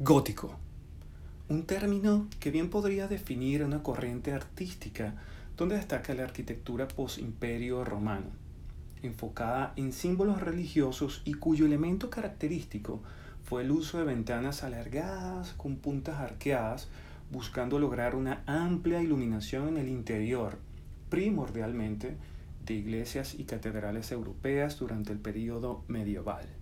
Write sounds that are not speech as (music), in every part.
Gótico. Un término que bien podría definir una corriente artística donde destaca la arquitectura post-imperio romano, enfocada en símbolos religiosos y cuyo elemento característico fue el uso de ventanas alargadas con puntas arqueadas, buscando lograr una amplia iluminación en el interior, primordialmente de iglesias y catedrales europeas durante el período medieval.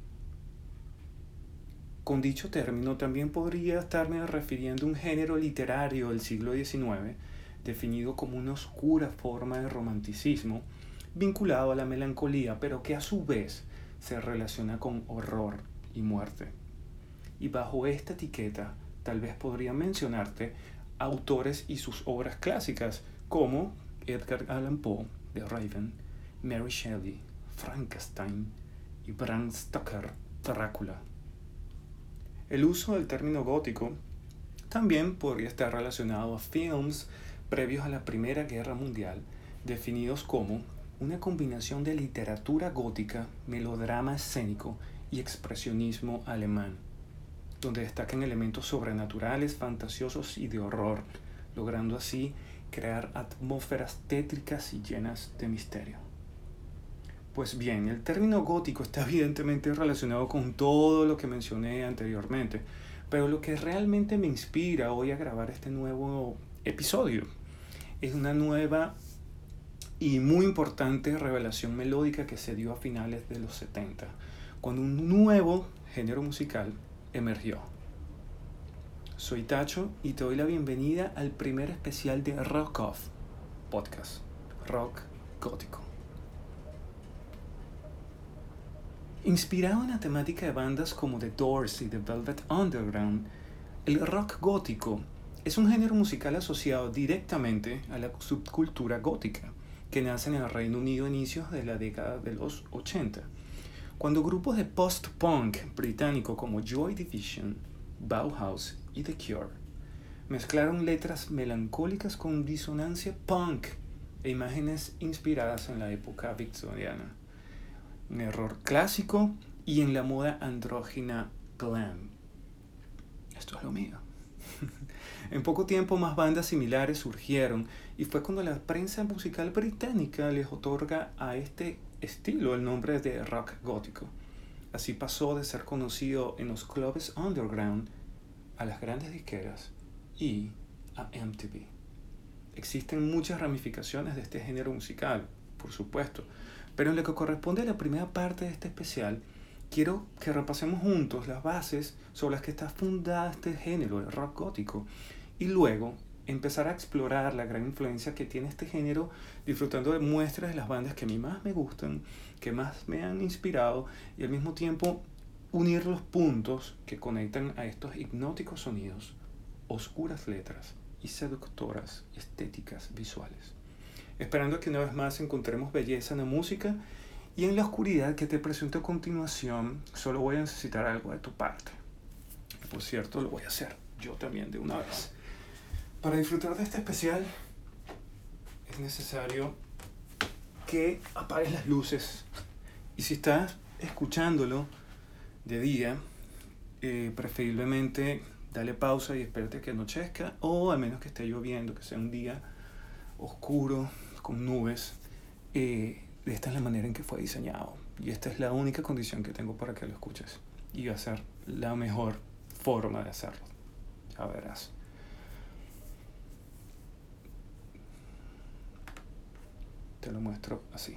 Con dicho término también podría estarme refiriendo a un género literario del siglo XIX, definido como una oscura forma de romanticismo, vinculado a la melancolía, pero que a su vez se relaciona con horror y muerte. Y bajo esta etiqueta tal vez podría mencionarte autores y sus obras clásicas, como Edgar Allan Poe, de Raven, Mary Shelley, Frankenstein y Bram Stoker, Drácula. El uso del término gótico también podría estar relacionado a films previos a la Primera Guerra Mundial, definidos como una combinación de literatura gótica, melodrama escénico y expresionismo alemán, donde destacan elementos sobrenaturales, fantasiosos y de horror, logrando así crear atmósferas tétricas y llenas de misterio. Pues bien, el término gótico está (laughs) evidentemente relacionado con todo lo que mencioné anteriormente, pero lo que realmente me inspira hoy a grabar este nuevo episodio es una nueva y muy importante revelación melódica que se dio a finales de los 70, cuando un nuevo género musical emergió. Soy Tacho y te doy la bienvenida al primer especial de Rock Off Podcast, Rock Gótico. Inspirado en la temática de bandas como The Doors y The Velvet Underground, el rock gótico es un género musical asociado directamente a la subcultura gótica, que nace en el Reino Unido a inicios de la década de los 80, cuando grupos de post-punk británico como Joy Division, Bauhaus y The Cure mezclaron letras melancólicas con disonancia punk e imágenes inspiradas en la época victoriana un error clásico y en la moda andrógina glam. Esto es lo mío. (laughs) en poco tiempo más bandas similares surgieron y fue cuando la prensa musical británica les otorga a este estilo el nombre de rock gótico. Así pasó de ser conocido en los clubes underground a las grandes disqueras y a MTV. Existen muchas ramificaciones de este género musical, por supuesto, pero en lo que corresponde a la primera parte de este especial, quiero que repasemos juntos las bases sobre las que está fundada este género, el rock gótico, y luego empezar a explorar la gran influencia que tiene este género, disfrutando de muestras de las bandas que a mí más me gustan, que más me han inspirado, y al mismo tiempo unir los puntos que conectan a estos hipnóticos sonidos, oscuras letras y seductoras estéticas visuales esperando que una vez más encontremos belleza en la música y en la oscuridad que te presento a continuación, solo voy a necesitar algo de tu parte. Por cierto, lo voy a hacer yo también de una vez. Para disfrutar de este especial es necesario que apagues las luces y si estás escuchándolo de día, eh, preferiblemente dale pausa y espérate que anochezca o al menos que esté lloviendo, que sea un día oscuro, con nubes. Eh, esta es la manera en que fue diseñado. Y esta es la única condición que tengo para que lo escuches. Y va a ser la mejor forma de hacerlo. Ya verás. Te lo muestro así.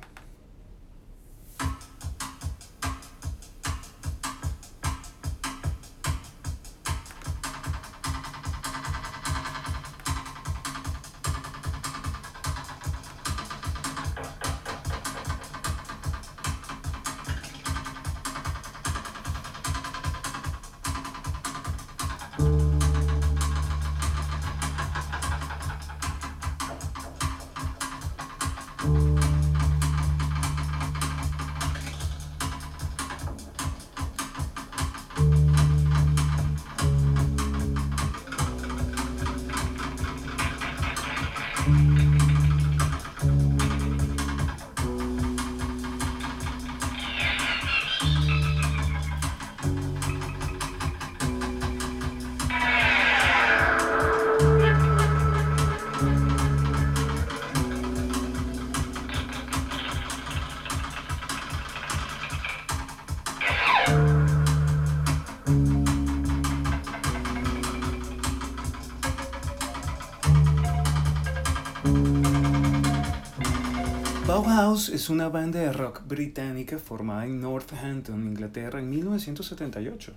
Bauhaus es una banda de rock británica formada en Northampton, Inglaterra, en 1978.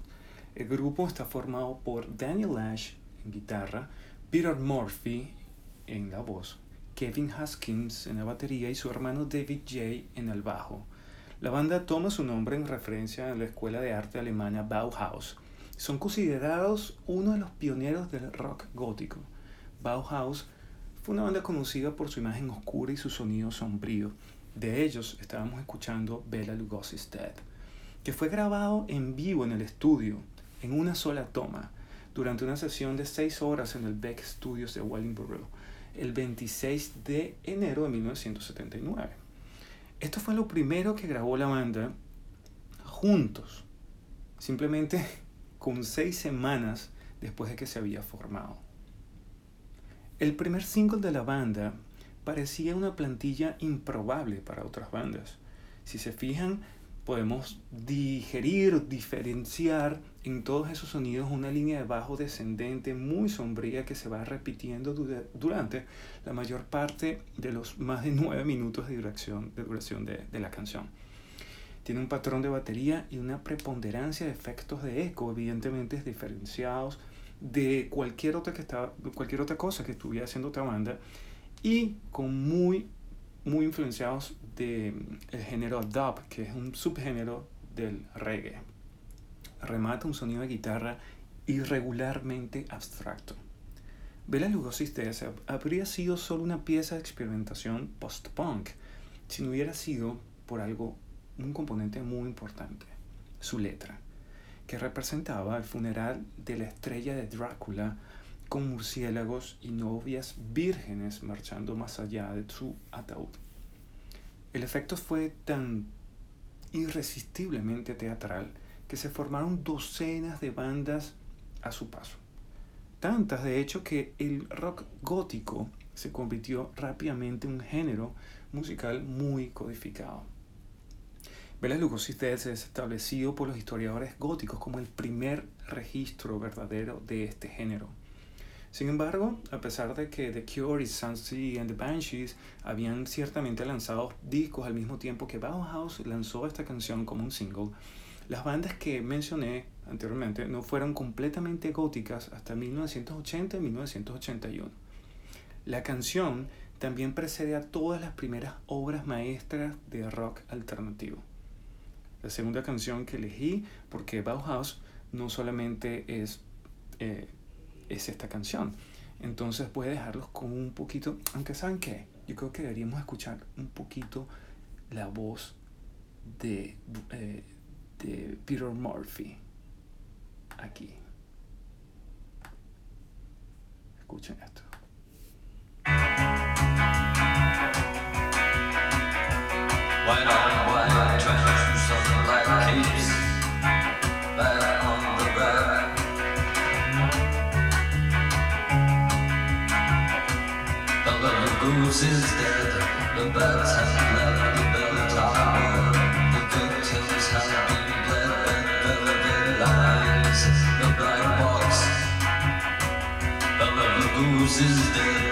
El grupo está formado por Daniel Ash en guitarra, Peter Murphy en la voz, Kevin Haskins en la batería y su hermano David J. en el bajo. La banda toma su nombre en referencia a la escuela de arte alemana Bauhaus. Son considerados uno de los pioneros del rock gótico. Bauhaus fue una banda conocida por su imagen oscura y su sonido sombrío. De ellos estábamos escuchando Bela Lugosi's Dead, que fue grabado en vivo en el estudio, en una sola toma, durante una sesión de seis horas en el Beck Studios de Wellingborough, el 26 de enero de 1979. Esto fue lo primero que grabó la banda juntos, simplemente (laughs) con seis semanas después de que se había formado. El primer single de la banda parecía una plantilla improbable para otras bandas. Si se fijan, podemos digerir, diferenciar en todos esos sonidos una línea de bajo descendente muy sombría que se va repitiendo durante la mayor parte de los más de nueve minutos de duración de, la canción. Tiene un patrón de batería y una preponderancia de efectos de eco, evidentemente diferenciados de cualquier otra, que estaba, cualquier otra cosa que estuviera haciendo otra banda y con muy, muy influenciados del el género dub, que es un subgénero del reggae. Remata un sonido de guitarra irregularmente abstracto. Bela Lugosi habría sido solo una pieza de experimentación post-punk si no hubiera sido por algo, un componente muy importante, su letra que representaba el funeral de la estrella de Drácula con murciélagos y novias vírgenes marchando más allá de su ataúd. El efecto fue tan irresistiblemente teatral que se formaron docenas de bandas a su paso. Tantas, de hecho, que el rock gótico se convirtió rápidamente en un género musical muy codificado. Bela Lugosi es establecido por los historiadores góticos como el primer registro verdadero de este género. Sin embargo, a pesar de que The Cure y Sunset and the Banshees habían ciertamente lanzado discos al mismo tiempo que Bauhaus lanzó esta canción como un single, las bandas que mencioné anteriormente no fueron completamente góticas hasta 1980 y 1981. La canción también precede a todas las primeras obras maestras de rock alternativo la segunda canción que elegí, porque Bauhaus no solamente es, eh, es esta canción. Entonces voy a dejarlos con un poquito, aunque saben qué, yo creo que deberíamos escuchar un poquito la voz de, eh, de Peter Murphy aquí. Escuchen esto. Goose is dead, the birds have left the bell tower. The victims have been bled, the velvet lies, the black box. The goose is dead.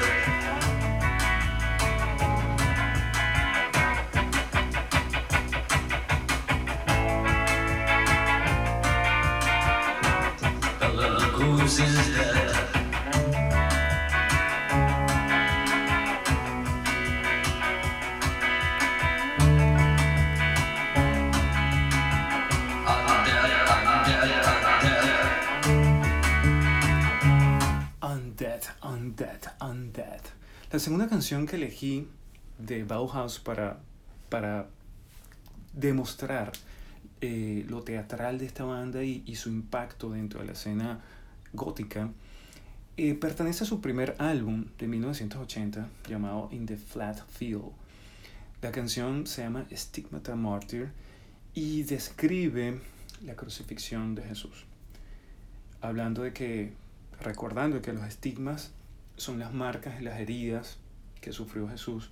Segunda canción que elegí de Bauhaus para, para demostrar eh, lo teatral de esta banda y, su impacto dentro de la escena gótica, eh, pertenece a su primer álbum de 1980 llamado In the Flat Field. La canción se llama Stigmata Martyr y describe la crucifixión de Jesús, hablando de que, recordando que los estigmas son las marcas de las heridas que sufrió Jesús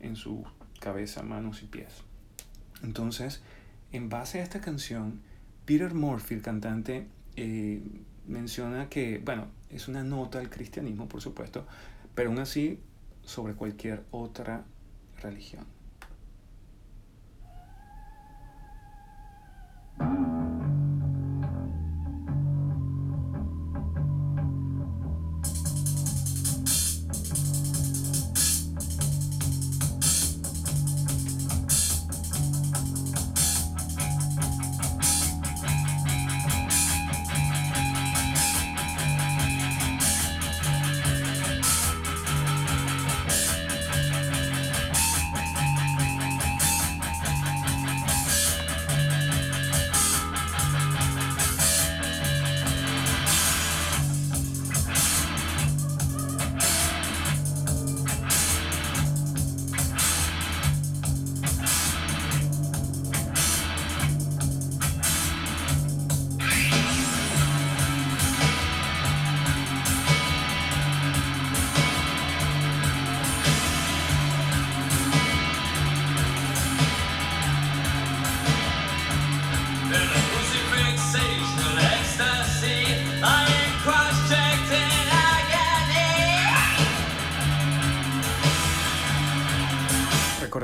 en su cabeza, manos y pies. Entonces, en base a esta canción, Peter Murphy, el cantante, eh, menciona que, bueno, es una nota al cristianismo, por supuesto, pero aún así sobre cualquier otra religión.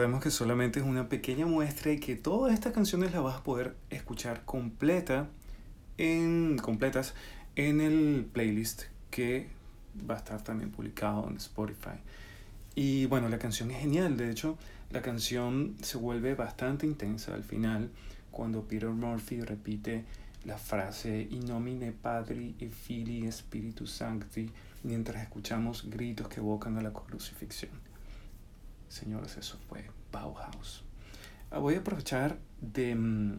Recordemos que solamente es una pequeña muestra y que todas estas canciones las vas a poder escuchar completa en, completas en el playlist que va a estar también publicado en Spotify. Y bueno, la canción es genial, de hecho la canción se vuelve bastante intensa al final cuando Peter Murphy repite la frase In nomine Padri e Fili Spiritus Sancti mientras escuchamos gritos que evocan a la crucifixión. Señores, eso fue Bauhaus. Ah, voy a aprovechar de mm,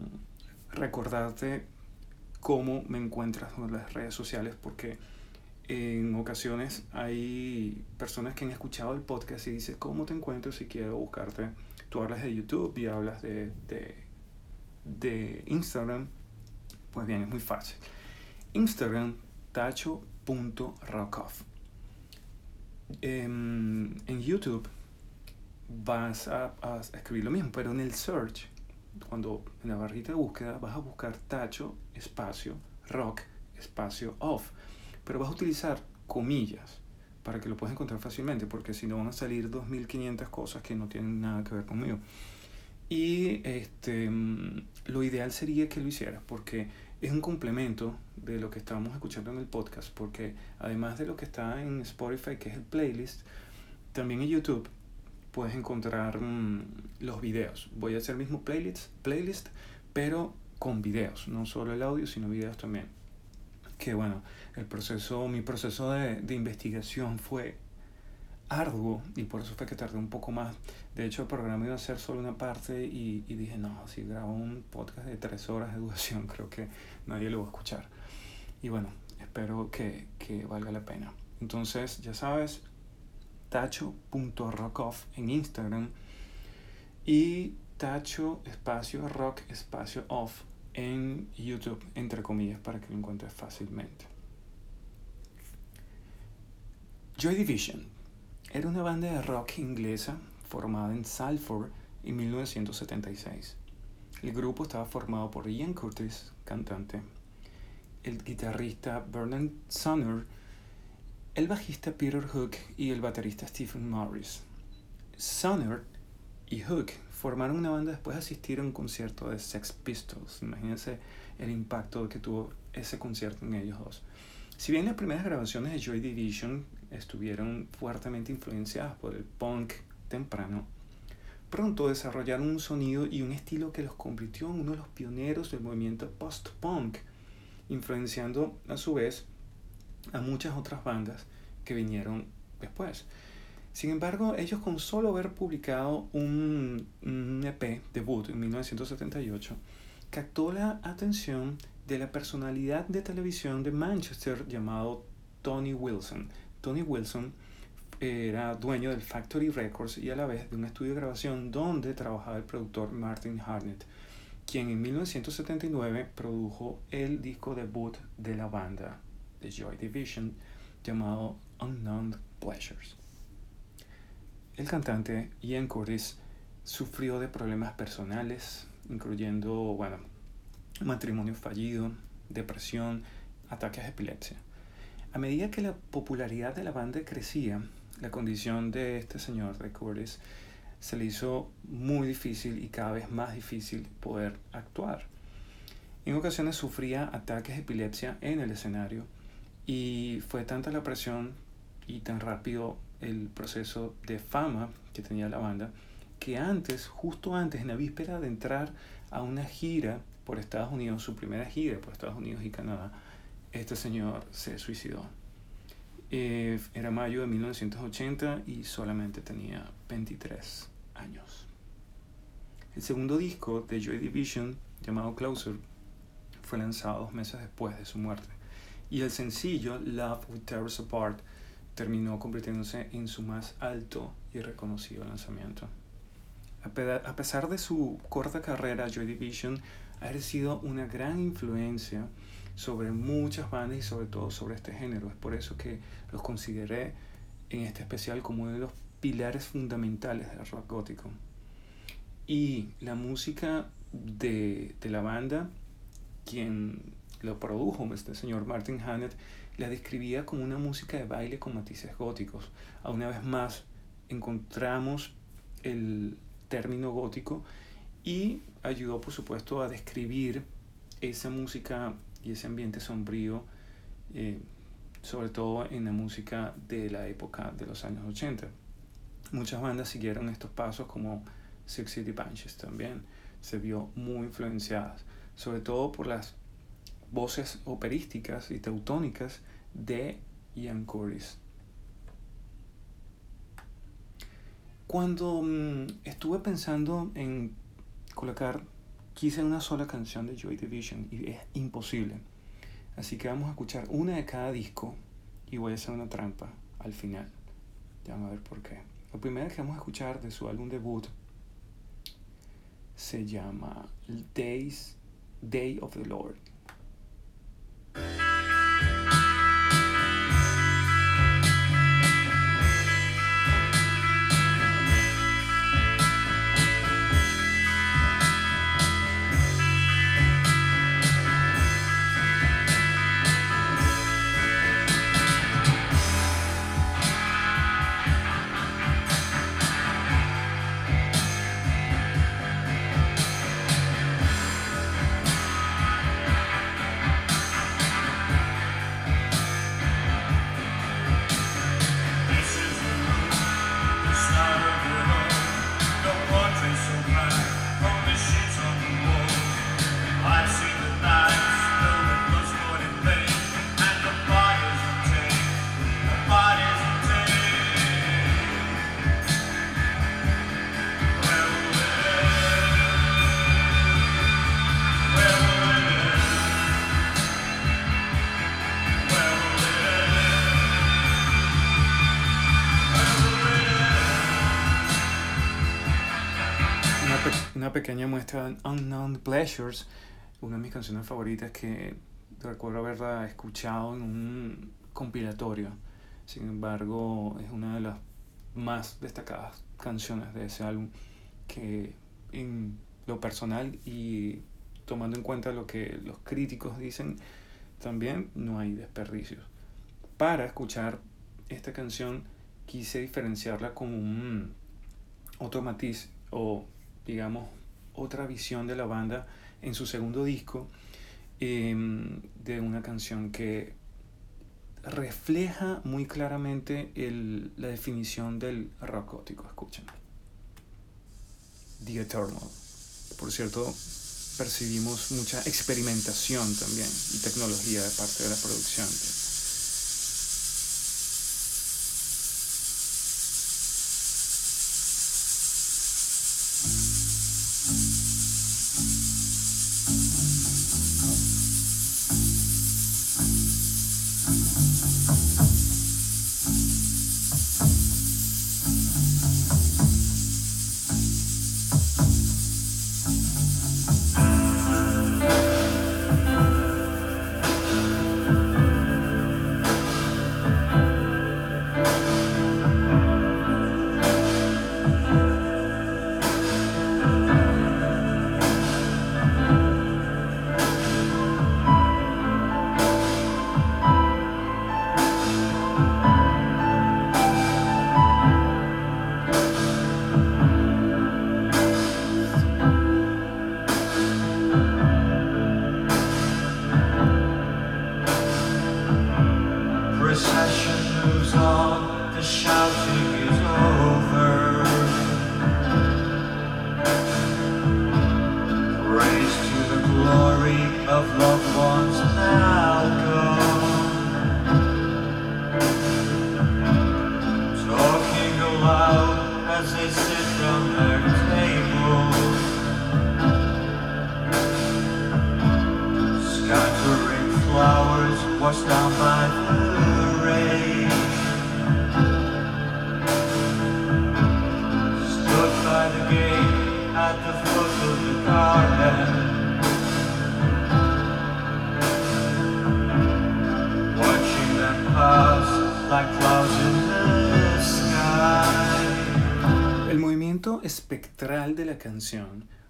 recordarte cómo me encuentras en las redes sociales porque en ocasiones hay personas que han escuchado el podcast y dicen, ¿cómo te encuentro si quiero buscarte? Tú hablas de YouTube y hablas de, de, Instagram. Pues bien, es muy fácil. Instagram, tacho.rockoff. En, en YouTube vas a, a, escribir lo mismo, pero en el search, cuando en la barrita de búsqueda vas a buscar tacho, espacio, rock, espacio, off pero vas a utilizar comillas para que lo puedas encontrar fácilmente, porque si no van a salir 2.500 cosas que no tienen nada que ver conmigo. Y este, mm, lo ideal sería que lo hicieras, porque es un complemento de lo que estábamos escuchando en el podcast, porque además de lo que está en Spotify, que es el playlist, también en YouTube puedes encontrar mm, los videos. Voy a hacer mismo playlist, playlist, pero con videos, no solo el audio, sino videos también que bueno, el proceso, mi proceso de, de, investigación fue arduo y por eso fue que tardé un poco más. De hecho, el programa iba a ser solo una parte y, y dije, no, si grabo un podcast de tres horas de duración, (laughs) creo que nadie lo va a escuchar. Y bueno, espero que, que valga la pena. Entonces, ya sabes, tacho.rockoff en Instagram y tacho espacio rock espacio off en YouTube, entre comillas, para que lo encuentres fácilmente. Joy Division era una banda de rock inglesa formada en Salford en 1976. El grupo estaba formado por Ian Curtis, cantante, el guitarrista Bernard Sonner, el bajista Peter Hook y el baterista Stephen Morris. Sonner y Hook formaron una banda después de asistir a un concierto de Sex Pistols. Imagínense el impacto que tuvo ese concierto en ellos dos. Si bien las primeras grabaciones de Joy Division estuvieron fuertemente influenciadas por el punk temprano, pronto desarrollaron un sonido y un estilo que los convirtió en uno de los pioneros del movimiento post-punk, influenciando a su vez a muchas otras bandas que vinieron después. Sin embargo, ellos con solo haber publicado un, un EP debut en 1978, captó la atención de la personalidad de televisión de Manchester llamado Tony Wilson. Tony Wilson era dueño del Factory Records y a la vez de un estudio de grabación donde trabajaba el productor Martin Harnett, quien en 1979 produjo el disco debut de la banda de Joy Division llamado Unknown Pleasures. El cantante Ian Curtis sufrió de problemas personales, incluyendo, bueno, matrimonio fallido, depresión, ataques de epilepsia. A medida que la popularidad de la banda crecía, la condición de este señor, de Curtis, se le hizo muy difícil y cada vez más difícil poder actuar. En ocasiones sufría ataques de epilepsia en el escenario y fue tanta la presión y tan rápido el proceso de fama que tenía la banda, que antes, justo antes, en la víspera de entrar a una gira por Estados Unidos, su primera gira por Estados Unidos y Canadá, este señor se suicidó. Eh, era mayo de 1980 y solamente tenía 23 años. El segundo disco de Joy Division, llamado Closer, fue lanzado dos meses después de su muerte. Y el sencillo Love Will Tear Apart terminó convirtiéndose en su más alto y reconocido lanzamiento. A pesar de su corta carrera, Joy Division ha ejercido una gran influencia sobre muchas bandas y sobre todo sobre este género. Es por eso que los consideré en este especial como uno de los pilares fundamentales del rock gótico. Y la música de, de la banda, quien lo produjo, este señor Martin Hannett, la describía como una música de baile con matices góticos. A una vez más encontramos el, término gótico y ayudó por supuesto a describir esa música y ese ambiente sombrío, eh, sobre todo en la música de la época de los años 80. Muchas bandas siguieron estos pasos como Six City Bunches también se vio muy influenciadas, sobre todo por las voces operísticas y teutónicas de Ian Curtis. Cuando mm, estuve pensando en colocar, quise una sola canción de Joy Division y es imposible. Así que vamos a escuchar una de cada disco y voy a hacer una trampa al final. Ya vamos a ver por qué. La primera que vamos a escuchar de su álbum debut se llama Days, Day of the Lord. Bye. Pequeña muestra de Unknown Pleasures, una de mis canciones favoritas que recuerdo haberla escuchado en un compilatorio. Sin embargo, es una de las más destacadas canciones de ese álbum que en lo personal y tomando en cuenta lo que los críticos dicen, también no hay desperdicios. Para escuchar esta canción quise diferenciarla con un otro matiz o digamos otra visión de la banda en su segundo disco em, de una canción que refleja muy claramente el, la definición del rock gótico. Escuchen. The Eternal. Por cierto, percibimos mucha experimentación también y tecnología de parte de la producción.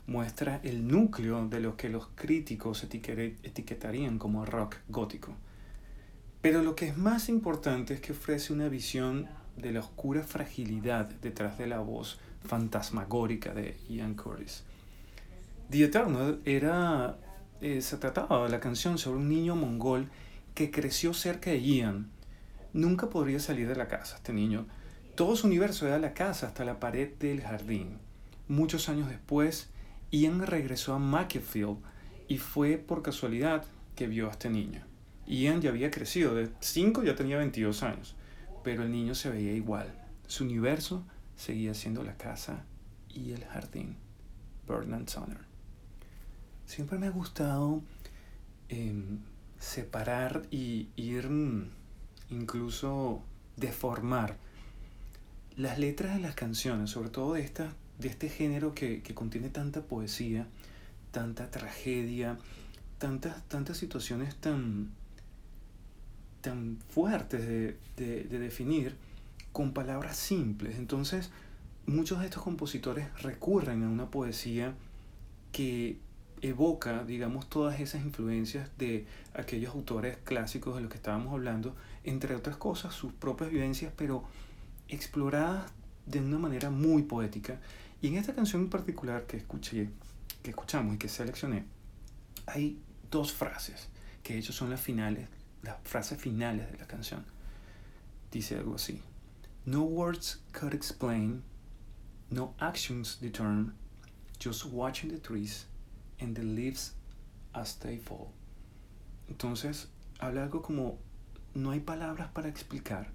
Muestra el núcleo de lo que los críticos etiquetarían como rock gótico. Pero lo que es más importante es que ofrece una visión de la oscura fragilidad detrás de la voz fantasmagórica de Ian Curtis. The Eternal era, eh, se trataba de la canción sobre un niño mongol que creció cerca de Ian. Nunca podría salir de la casa, este niño. Todo su universo era la casa hasta la pared del jardín. Muchos años después, Ian regresó a Macclesfield y fue por casualidad que vio a este niño. Ian ya había crecido, de 5 ya tenía 22 años, pero el niño se veía igual. Su universo seguía siendo la casa y el jardín. Bernard Sonner. Siempre me ha gustado em, separar y ir mm, incluso deformar las letras de las canciones, sobre todo de, esta, de este género que, que contiene tanta poesía, tanta tragedia, tantas, tantas situaciones tan, tan fuertes de, de, de, definir con palabras simples. Entonces, muchos de estos compositores recurren a una poesía que evoca, digamos, todas esas influencias de aquellos autores clásicos de los que estábamos hablando, entre otras cosas, sus propias vivencias, pero exploradas de una manera muy poética. Y en esta canción en particular que escuché, que escuchamos y que seleccioné, hay dos frases que de hecho son las finales, las frases finales de la canción. Dice algo así: No words could explain, no actions determine, just watching the trees and the leaves as they fall. Entonces, habla algo como no hay palabras para explicar,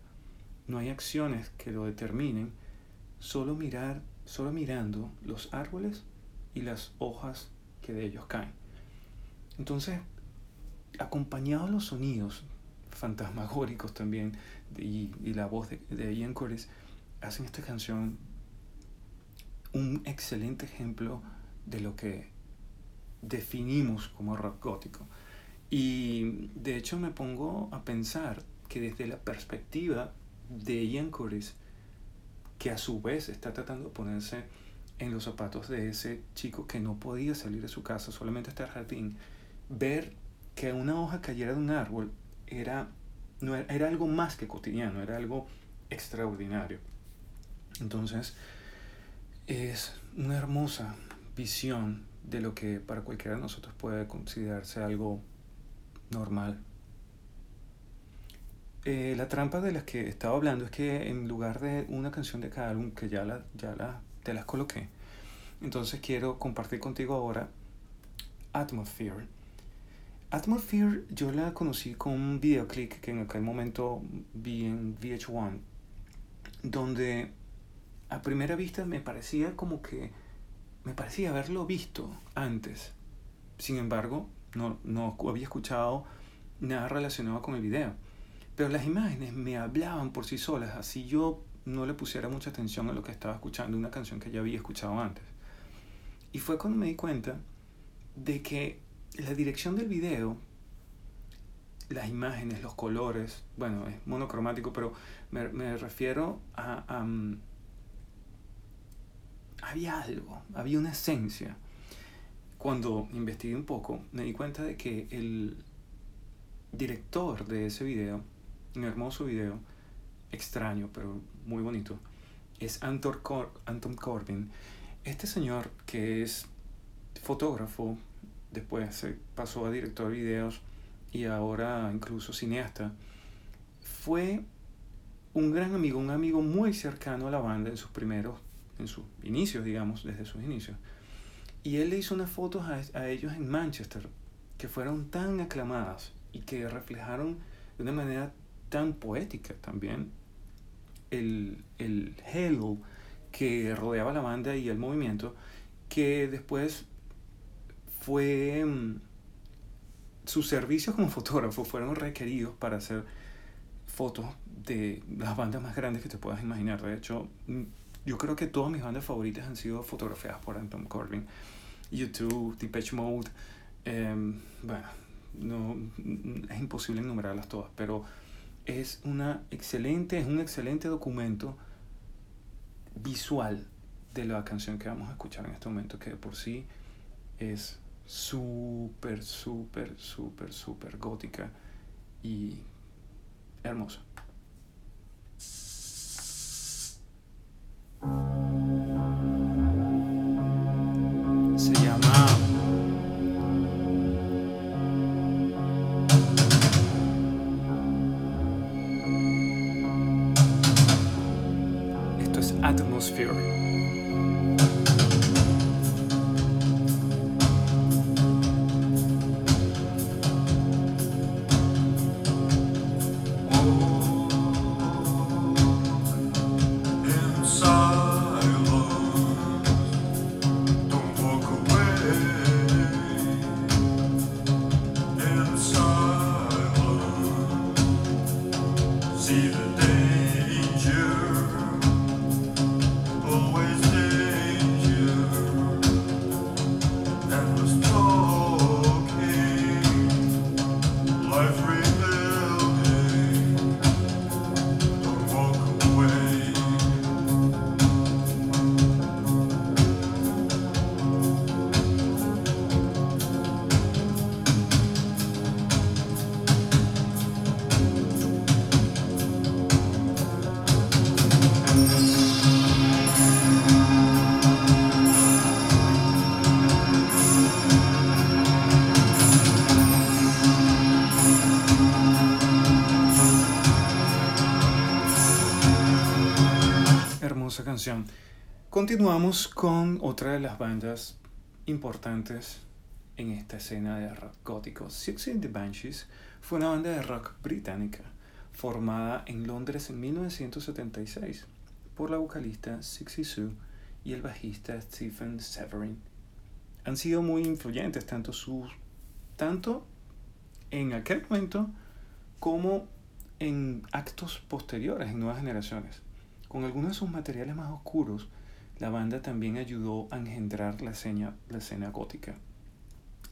no hay acciones que lo determinen, solo mirar, solo mirando los árboles y las hojas que de ellos caen. Entonces, acompañados los sonidos fantasmagóricos también y, y la voz de, de Ian Curtis, hacen esta canción un excelente ejemplo de lo que definimos como rock gótico. Y de hecho me pongo a pensar que desde la perspectiva de Ian Curtis, que a su vez está tratando de ponerse en los zapatos de ese chico que no podía salir de su casa, solamente estar jardín, ver que una hoja cayera de un árbol era, no era algo más que cotidiano, era algo extraordinario. Entonces, es una hermosa visión de lo que para cualquiera de nosotros puede considerarse algo normal. Eh, la trampa de las que estaba hablando es que en lugar de una canción de cada álbum, que ya, la, ya la, te las coloqué, entonces quiero compartir contigo ahora Atmosphere. Atmosphere yo la conocí con un videoclip que en aquel momento vi en VH1, donde a primera vista me parecía como que me parecía haberlo visto antes. Sin embargo, no, no había escuchado nada relacionado con el video. Pero las imágenes me hablaban por sí solas, así yo no le pusiera mucha atención a lo que estaba escuchando, una canción que ya había escuchado antes. Y fue cuando me di cuenta de que la dirección del video, las imágenes, los colores, bueno, es monocromático, pero me, me refiero a, a mm, había algo, había una esencia. Cuando investigué un poco, me di cuenta de que el director de ese video, un hermoso video, extraño, pero muy bonito, es Anton, Cor Anton Corbin. Este señor que es fotógrafo, después se pasó a director de videos y ahora incluso cineasta, fue un gran amigo, un amigo muy cercano a la banda en sus primeros en sus inicios, digamos, desde sus inicios. Y él le hizo unas fotos a, a ellos en Manchester que fueron tan aclamadas y que reflejaron de una manera tan poética también el, el halo que rodeaba la banda y el movimiento, que después fue... Mm, sus servicios como (laughs) fotógrafo fueron requeridos para hacer fotos de las bandas más grandes que te puedas imaginar. De hecho, mm, yo creo que todas mis bandas favoritas han sido fotografiadas por Anton Corbin. YouTube, Depeche Mode, eh, bueno, no, es imposible enumerarlas todas, pero es, una excelente, es un excelente documento visual de la canción que vamos a escuchar en este momento, que de por sí es súper, súper, súper, súper gótica y hermosa. Continuamos con otra de las bandas importantes en esta escena de rock gótico. Six in the Banshees fue una banda de rock británica formada en Londres en 1976 por la vocalista Sixie Sue y el bajista Stephen Severin. Han sido muy influyentes tanto, sus, tanto en aquel momento como en actos posteriores en nuevas generaciones. Con algunos de sus materiales más oscuros, la banda también ayudó a engendrar la escena, la escena gótica.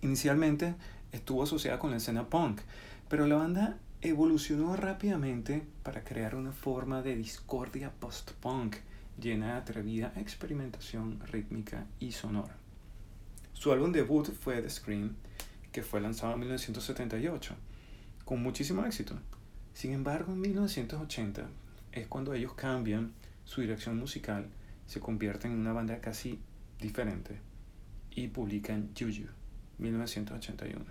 Inicialmente estuvo asociada con la escena punk, pero la banda evolucionó rápidamente para crear una forma de discordia post-punk llena de atrevida experimentación rítmica y sonora. Su álbum debut fue The Scream, que fue lanzado en 1978, con muchísimo éxito. Sin embargo, en 1980 es cuando ellos cambian su dirección musical, se convierten en una banda casi diferente y publican Juju, 1981.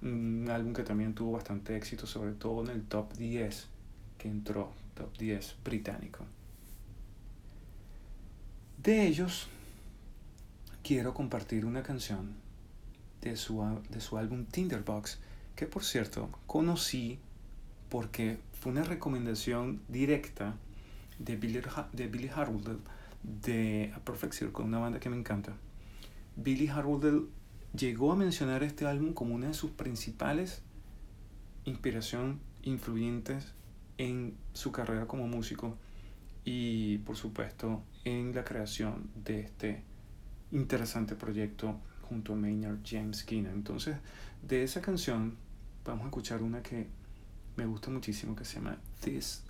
Un álbum que también tuvo bastante éxito, sobre todo en el top 10 que entró, top 10 británico. De ellos, quiero compartir una canción de su, de su álbum Tinderbox, que por cierto conocí porque fue una recomendación directa de Billy, de Billy de A Perfect Circle, una banda que me encanta. Billy Hardwell llegó a mencionar este álbum como una de sus principales inspiración influyentes en su carrera como músico y por supuesto en la creación de este interesante proyecto junto a Maynard James Keenan. Entonces, de esa canción vamos a escuchar una que me gusta muchísimo que se llama This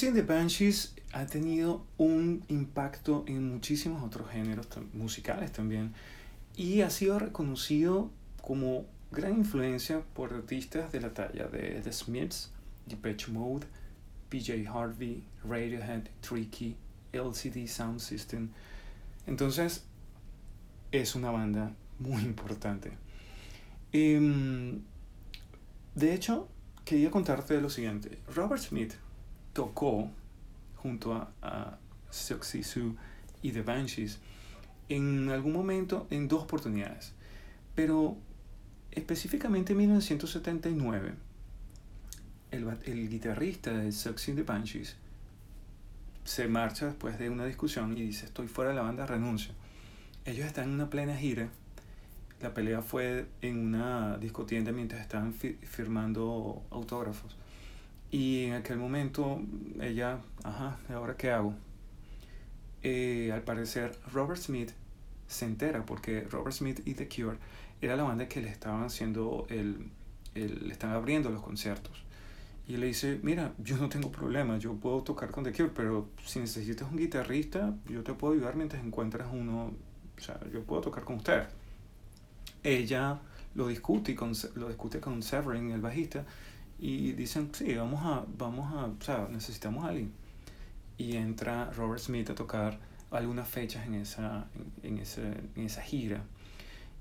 The Banshees ha tenido un impacto en muchísimos otros géneros musicales también y ha sido reconocido como gran influencia por artistas de la talla de The Smiths, Depeche Mode, PJ Harvey, Radiohead, Tricky, LCD Sound System. Entonces, es una banda muy importante. Em, de hecho, quería contarte lo siguiente. Robert Smith tocó junto a, a Sue y The Banshees en algún momento en dos oportunidades. Pero específicamente en 1979, el, el guitarrista de Suxy the Banshees se marcha después de una discusión y dice, estoy fuera de la banda, renuncio. Ellos están en una plena gira. La pelea fue en una discotienda mientras estaban firmando autógrafos. Y en aquel momento ella, ajá, ¿ahora qué hago? Eh, al parecer Robert Smith se entera porque Robert Smith y The Cure era la banda que le estaban haciendo el, le están abriendo los conciertos. Y le dice, mira, yo no tengo problema, yo puedo tocar con The Cure, pero si necesitas un guitarrista, yo te puedo ayudar mientras encuentras uno, o sea, yo puedo tocar con usted. Ella lo discute, con, lo discute con Severin, el bajista, y dicen, sí, vamos a, vamos a, o sea, necesitamos a alguien. Y entra Robert Smith a tocar algunas fechas en esa, en, ese, en esa gira.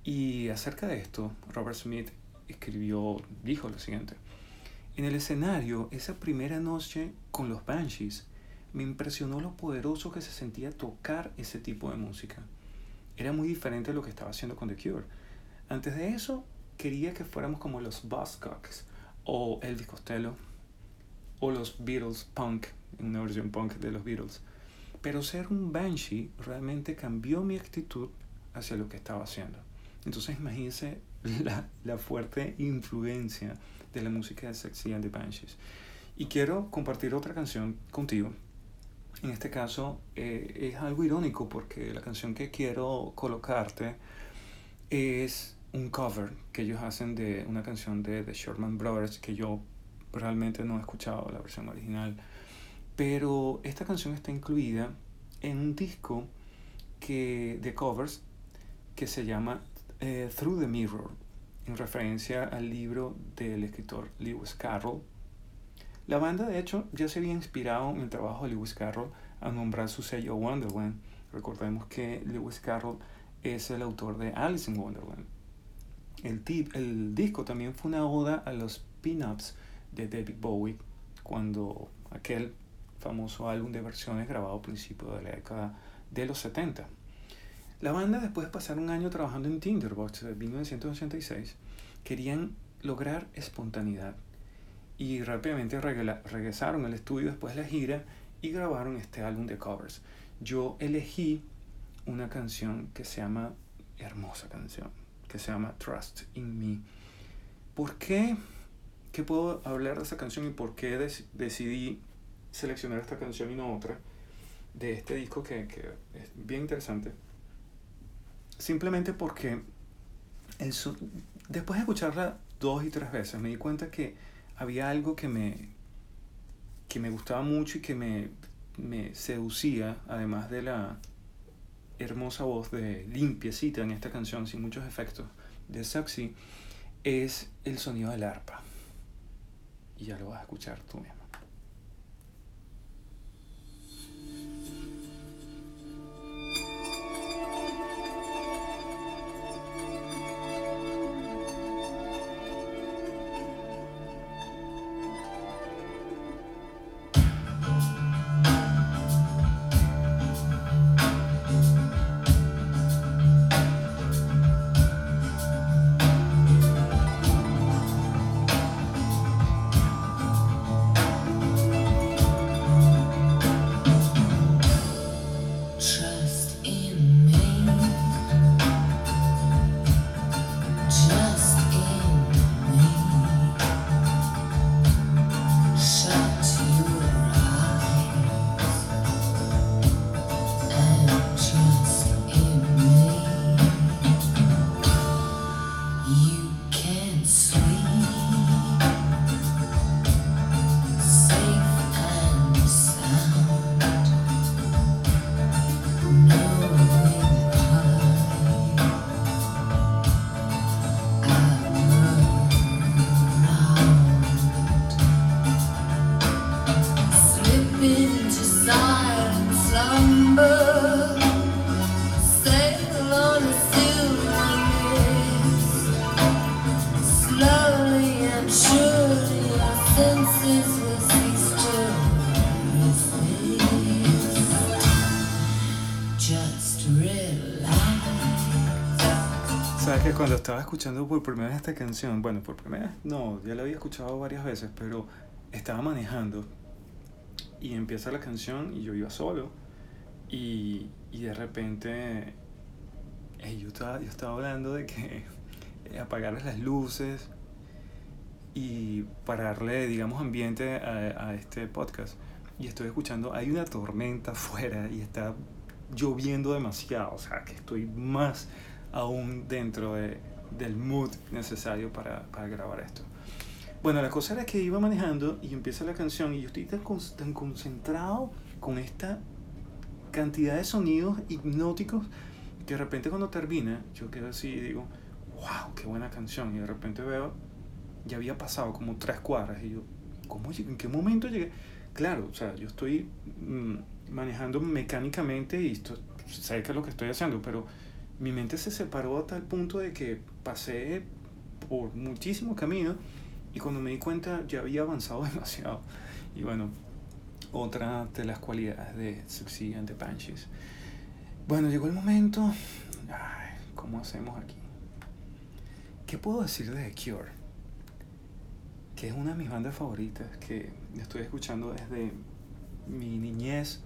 Y acerca de esto, Robert Smith escribió, dijo lo siguiente. En el escenario, esa primera noche con los Banshees, me impresionó lo poderoso que se sentía tocar ese tipo de música. Era muy diferente a lo que estaba haciendo con The Cure. Antes de eso, quería que fuéramos como los Buzzcocks o Elvis Costello o los Beatles punk, una versión punk de los Beatles. Pero ser un Banshee realmente cambió mi actitud hacia lo que estaba haciendo. Entonces imagínense (laughs) la, la fuerte influencia de la música de Sexy and the Banshees. Y quiero compartir otra canción contigo. En este caso eh, es algo irónico porque la canción que quiero colocarte es un cover que ellos hacen de una canción de The Sherman Brothers que yo realmente no he escuchado la versión original. Pero esta canción está incluida en un disco que, de covers que se llama eh, Through the Mirror, en referencia al libro del escritor Lewis Carroll. La banda, de hecho, ya se había inspirado en el trabajo de Lewis Carroll a nombrar su sello Wonderland. Recordemos que Lewis Carroll es el autor de Alice in Wonderland. El, el disco también fue una oda a los pin-ups de David Bowie, cuando aquel famoso álbum de versiones grabado a principios de la década de los 70. La banda, después de pasar un año trabajando en Tinderbox de 1986, querían lograr espontaneidad y rápidamente regresaron al estudio después de la gira y grabaron este álbum de covers. Yo elegí una canción que se llama, hermosa canción, que se llama Trust in Me. ¿Por qué? ¿Qué puedo hablar de esa canción y por qué decidí seleccionar esta canción y no otra de este disco que, que es bien interesante? Simplemente porque después de escucharla dos y tres veces me di cuenta que había algo que me, que me gustaba mucho y que me, me seducía, además de la hermosa voz de limpiecita en esta canción, sin muchos efectos, de Saxy, es el sonido del arpa. Y ya lo vas a escuchar tú mismo. Escuchando por primera vez esta canción, bueno, por primera vez, no, ya la había escuchado varias veces, pero estaba manejando y empieza la canción y yo iba solo y, y de repente yo, estaba, yo estaba hablando de que apagar las luces y para darle, digamos, ambiente a, a este podcast. Y estoy escuchando, hay una tormenta afuera y está lloviendo demasiado, o sea, que estoy más aún dentro de, del mood necesario para, para, grabar esto. Bueno, la cosa era que iba manejando y empieza la canción y yo estoy tan, tan concentrado con esta cantidad de sonidos hipnóticos que de repente cuando termina yo quedo así y digo, wow, qué buena canción. Y de repente veo, ya había pasado como tres cuadras y yo, ¿cómo, ¿en qué momento llegué? Claro, o sea, yo estoy mm, manejando mecánicamente y esto, sé que es lo que estoy haciendo, pero mi mente se separó a tal punto de que pasé por muchísimo camino y cuando me di cuenta ya había avanzado (laughs) demasiado. Y bueno, otra de las cualidades de Succeed and the Banshees. Bueno, llegó el momento. ¿Cómo hacemos aquí? ¿Qué puedo decir de The Cure? Que es una de mis bandas favoritas que estoy escuchando desde mi niñez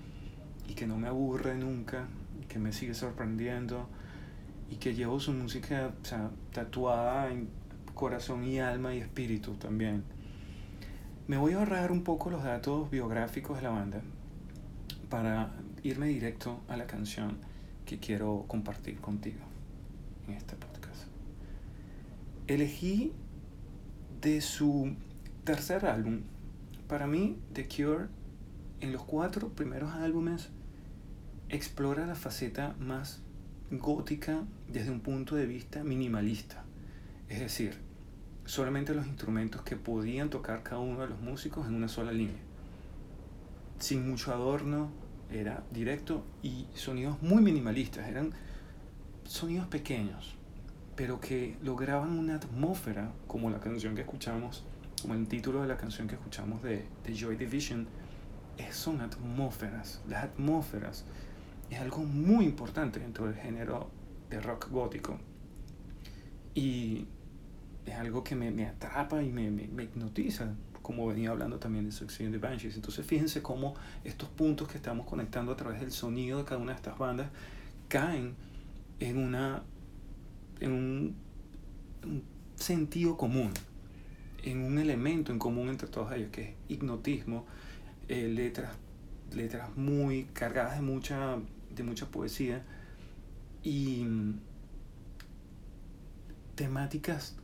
y que no me aburre nunca, que me sigue sorprendiendo y que llevo su música tatuada en corazón y alma y espíritu también. Me voy a ahorrar un poco los datos biográficos de la banda para irme directo a la canción que quiero compartir contigo en este podcast. Elegí de su tercer álbum, para mí The Cure en los cuatro primeros álbumes explora la faceta más gótica desde un punto de vista minimalista. Es decir, solamente los instrumentos que podían tocar cada uno de los músicos en una sola línea. Sin mucho adorno, era directo y sonidos muy minimalistas, eran sonidos pequeños, pero que lograban una atmósfera como la canción que escuchamos, como el título de la canción que escuchamos de, de Joy Division, son atmósferas, las atmósferas es algo muy importante dentro del género de rock gótico. Y es algo que me, me atrapa y me, me, hipnotiza, como venía hablando también de Succeed the Banshees. Entonces fíjense cómo estos puntos que estamos conectando a través del sonido de cada una de estas bandas caen en, una, en un, sentido común, en un elemento en común entre todos ellos, que es hipnotismo, eh, letras, letras muy cargadas de mucha de mucha poesía y temáticas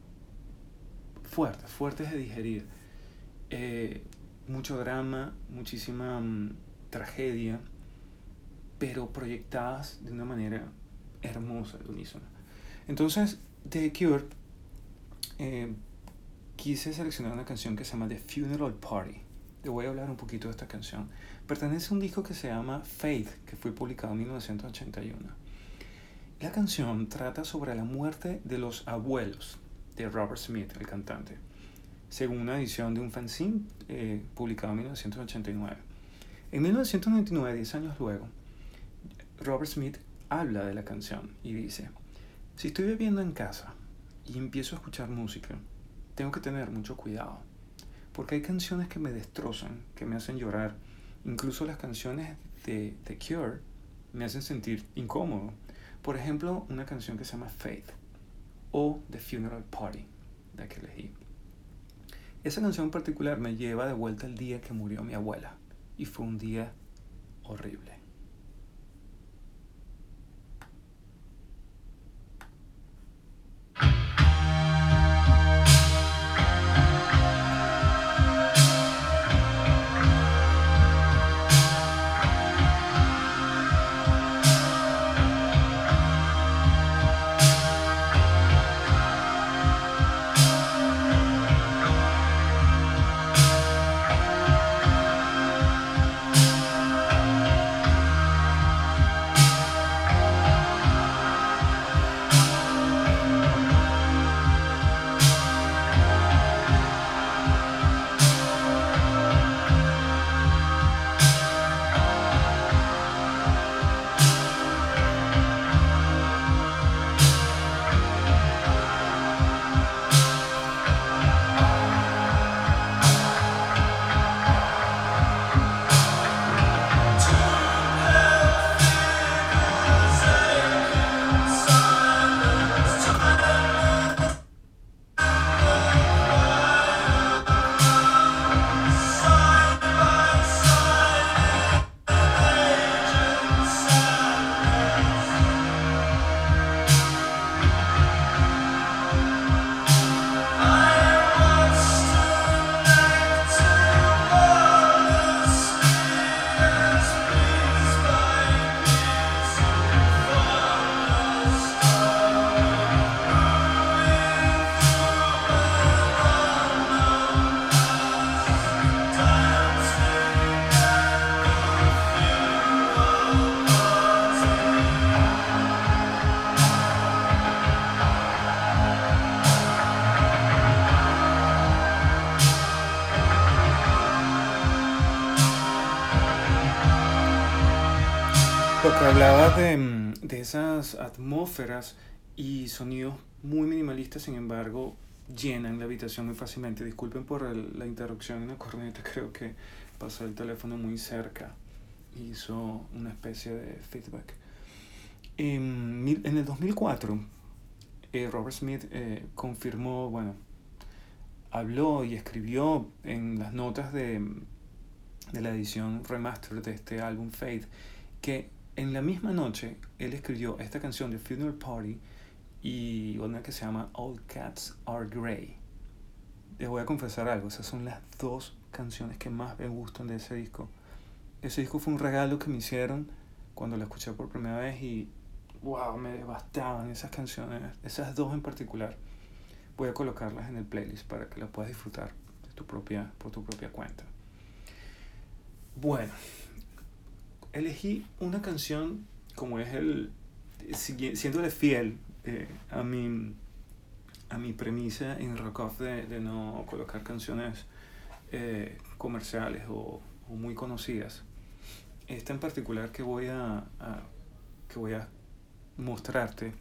fuertes, fuertes de digerir. Eh, mucho drama, muchísima mm, tragedia, pero proyectadas de una manera hermosa, unísona. Entonces, de Cure, eh, quise seleccionar una canción que se llama The Funeral Party. Te voy a hablar un poquito de esta canción pertenece a un disco que se llama Faith, que fue publicado en 1981. La canción trata sobre la muerte de los abuelos de Robert Smith, el cantante, según una edición de un fanzine eh, publicado en 1989. En 1999, 10 años luego, Robert Smith habla de la canción y dice, si estoy bebiendo en casa y empiezo a escuchar música, tengo que tener mucho cuidado, porque hay canciones que me destrozan, que me hacen llorar, Incluso las canciones de The Cure me hacen sentir incómodo. Por ejemplo, una canción que se llama Faith o The Funeral Party, la que elegí. Esa canción en particular me lleva de vuelta al día que murió mi abuela y fue un día horrible. Hablaba de, de esas atmósferas y sonidos muy minimalistas, sin embargo, llenan la habitación muy fácilmente. Disculpen por la interrupción en la corneta, (laughs) creo que pasó el teléfono muy cerca hizo una especie de feedback. En, en el 2004, eh, Robert Smith eh, confirmó, bueno, habló y escribió en las notas de, de la edición remaster de este álbum Fade que en la misma noche él escribió esta canción de Funeral Party y una que se llama All Cats Are Grey. Les voy a confesar algo, esas son las dos canciones que más me gustan de ese disco. Ese disco fue un regalo que me hicieron cuando lo escuché por primera vez y wow, me devastaban esas canciones, esas dos en particular. Voy a colocarlas en el playlist para que las puedas disfrutar de tu propia, por tu propia cuenta. Bueno, elegí una canción como es el, siéndole fiel eh, a, mi, a mi premisa en Rock Off de, de no colocar canciones eh, comerciales o, o, muy conocidas. Esta en particular que voy a, a, que voy a mostrarte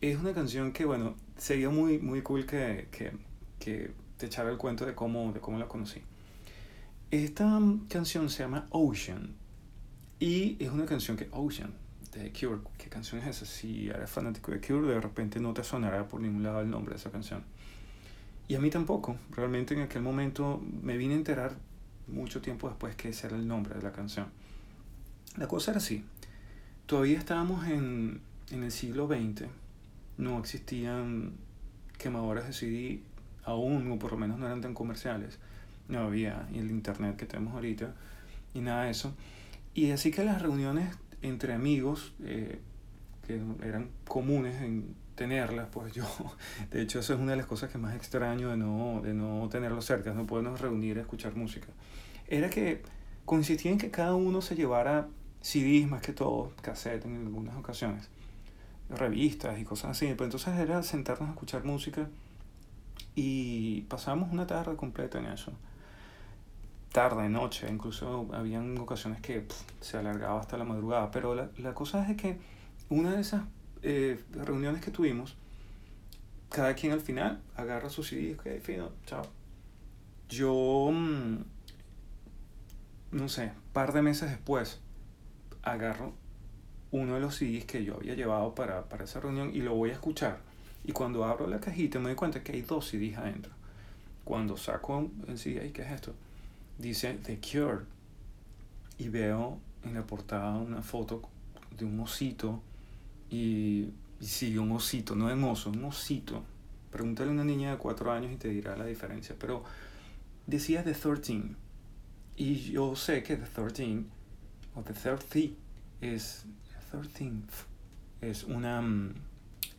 es una canción que, bueno, sería muy, muy cool que, que, que te echara el cuento de cómo, de cómo la conocí. Esta canción se llama Ocean y es una canción que Ocean de Cure. ¿Qué canción es esa? Si eres fanático de Cure, de repente no te sonará por ningún lado el nombre de esa canción. Y a mí tampoco. Realmente en aquel momento me vine a enterar mucho tiempo después que ese era el nombre de la canción. La cosa era así. Todavía estábamos en, en el siglo XX. No existían quemadoras de CD aún, o por lo menos no eran tan comerciales. No había el internet que tenemos ahorita y nada de eso. Y así que las reuniones entre amigos, eh, que eran comunes en tenerlas, pues yo, (laughs) de hecho eso es una de las cosas que más extraño de no, de no tenerlos cerca, no podernos reunir a escuchar música, era que consistía en que cada uno se llevara CDs más que todo, cassette en algunas ocasiones, revistas y cosas así, pero entonces era sentarnos a escuchar música y pasamos una tarde completa en eso tarde, noche, incluso habían ocasiones que se alargaba hasta la madrugada, pero la, la cosa es que una de esas eh, reuniones que tuvimos, cada quien al final agarra su CD, ok, fino, chao. Yo, mm, no sé, par de meses después, agarro uno de los CDs que yo había llevado para, para esa reunión y lo voy a escuchar. Y cuando abro la cajita me doy cuenta que hay dos CDs adentro. Cuando saco el CD, ¿qué es esto? Dice The Cure y veo en la portada una foto de un osito y, y sí, un osito, no es oso, un osito. Pregúntale a una niña de cuatro años y te dirá la diferencia. Pero decía The 13 y yo sé que The 13 o The 30 es 13 es una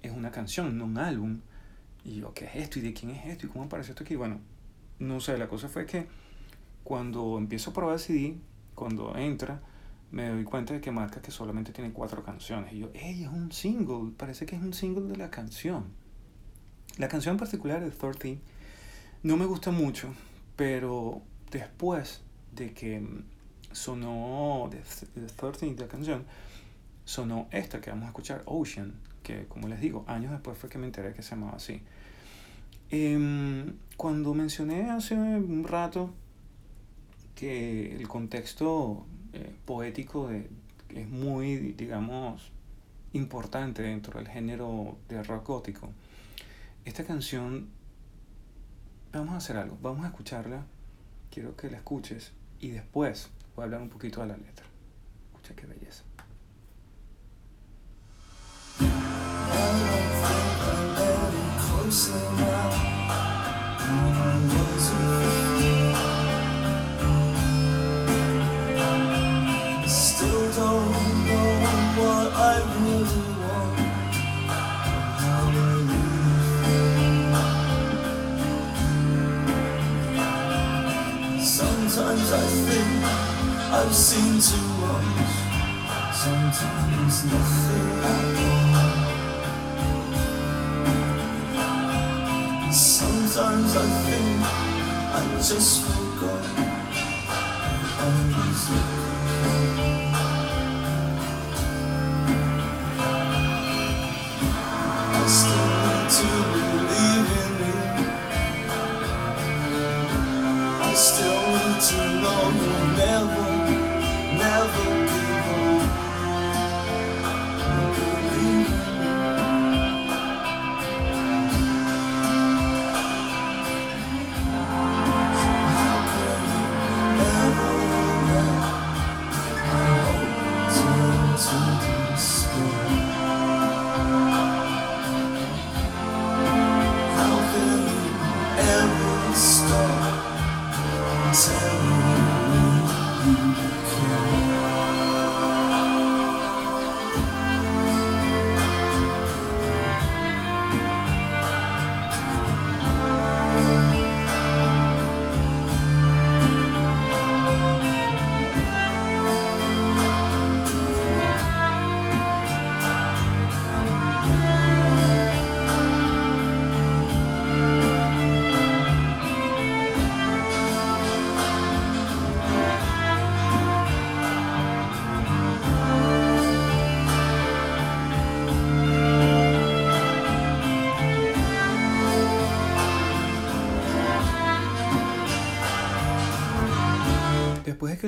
es una canción, no un álbum. Y yo, ¿qué es esto? ¿Y de quién es esto? ¿Y cómo apareció esto aquí? Bueno, no sé, la cosa fue que cuando empiezo a probar CD, cuando entra, me doy cuenta de que marca que solamente tiene cuatro canciones. Y yo, ¡ey, es un single! Parece que es un single de la canción. La canción en particular de 13 no me gusta mucho, pero después de que sonó de, 13 de la canción, sonó esta que vamos a escuchar, Ocean, que como les digo, años después fue que me enteré que se llamaba así. Em, cuando mencioné hace un rato que el contexto eh, poético es muy, digamos, importante dentro del género de rock gótico. Esta canción, vamos a hacer algo, vamos a escucharla, quiero que la escuches y después voy a hablar un poquito de la letra. Escucha qué belleza. I've seen too much. Sometimes nothing at all. Sometimes I think I just forgot. I was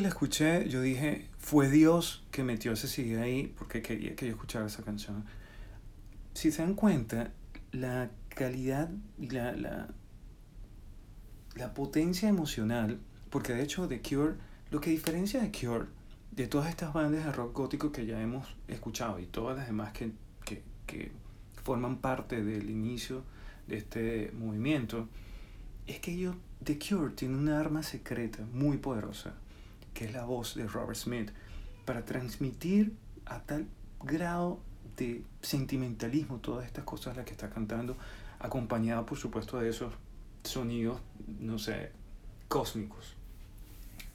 la escuché, yo dije, fue Dios que metió ese CD ahí porque quería que yo escuchara esa canción. Si se dan cuenta, la calidad y la, la, la potencia emocional, porque de hecho The Cure, lo que diferencia de Cure de todas estas bandas de rock gótico que ya hemos escuchado y todas las demás que, que, que forman parte del inicio de este movimiento, es que ellos, The Cure tiene una arma secreta muy poderosa, que es la voz de Robert Smith, para transmitir a tal grado de sentimentalismo todas estas cosas las que está cantando, acompañado por supuesto de esos sonidos, no sé, cósmicos.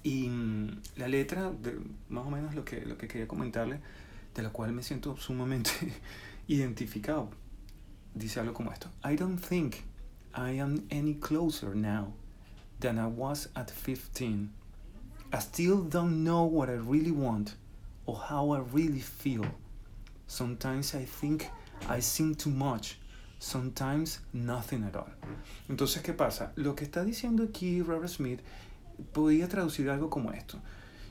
Y mm, la letra, de, más o menos lo que, lo que quería comentarle, de la cual me siento sumamente (laughs) identificado, dice algo como esto. I don't think I am any closer now than I was at 15. I still don't know what I really want or how I really feel. Sometimes I think I sing too much. Sometimes nothing at all. Entonces, ¿qué pasa? Lo que está diciendo aquí Robert Smith podría traducir algo como esto.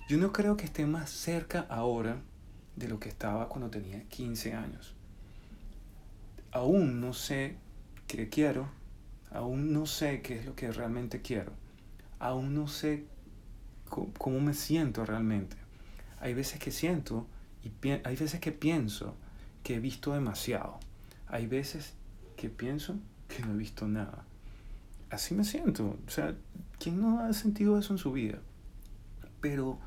Yo no creo que esté más cerca ahora de lo que estaba cuando tenía 15 años. Aún no sé qué quiero, aún no sé qué es lo que realmente quiero, aún no sé cómo me siento realmente. Hay veces que siento y hay veces que pienso que he visto demasiado. Hay veces que pienso que no he visto nada. Así me siento. O sea, ¿quién no ha sentido eso en su vida? Pero,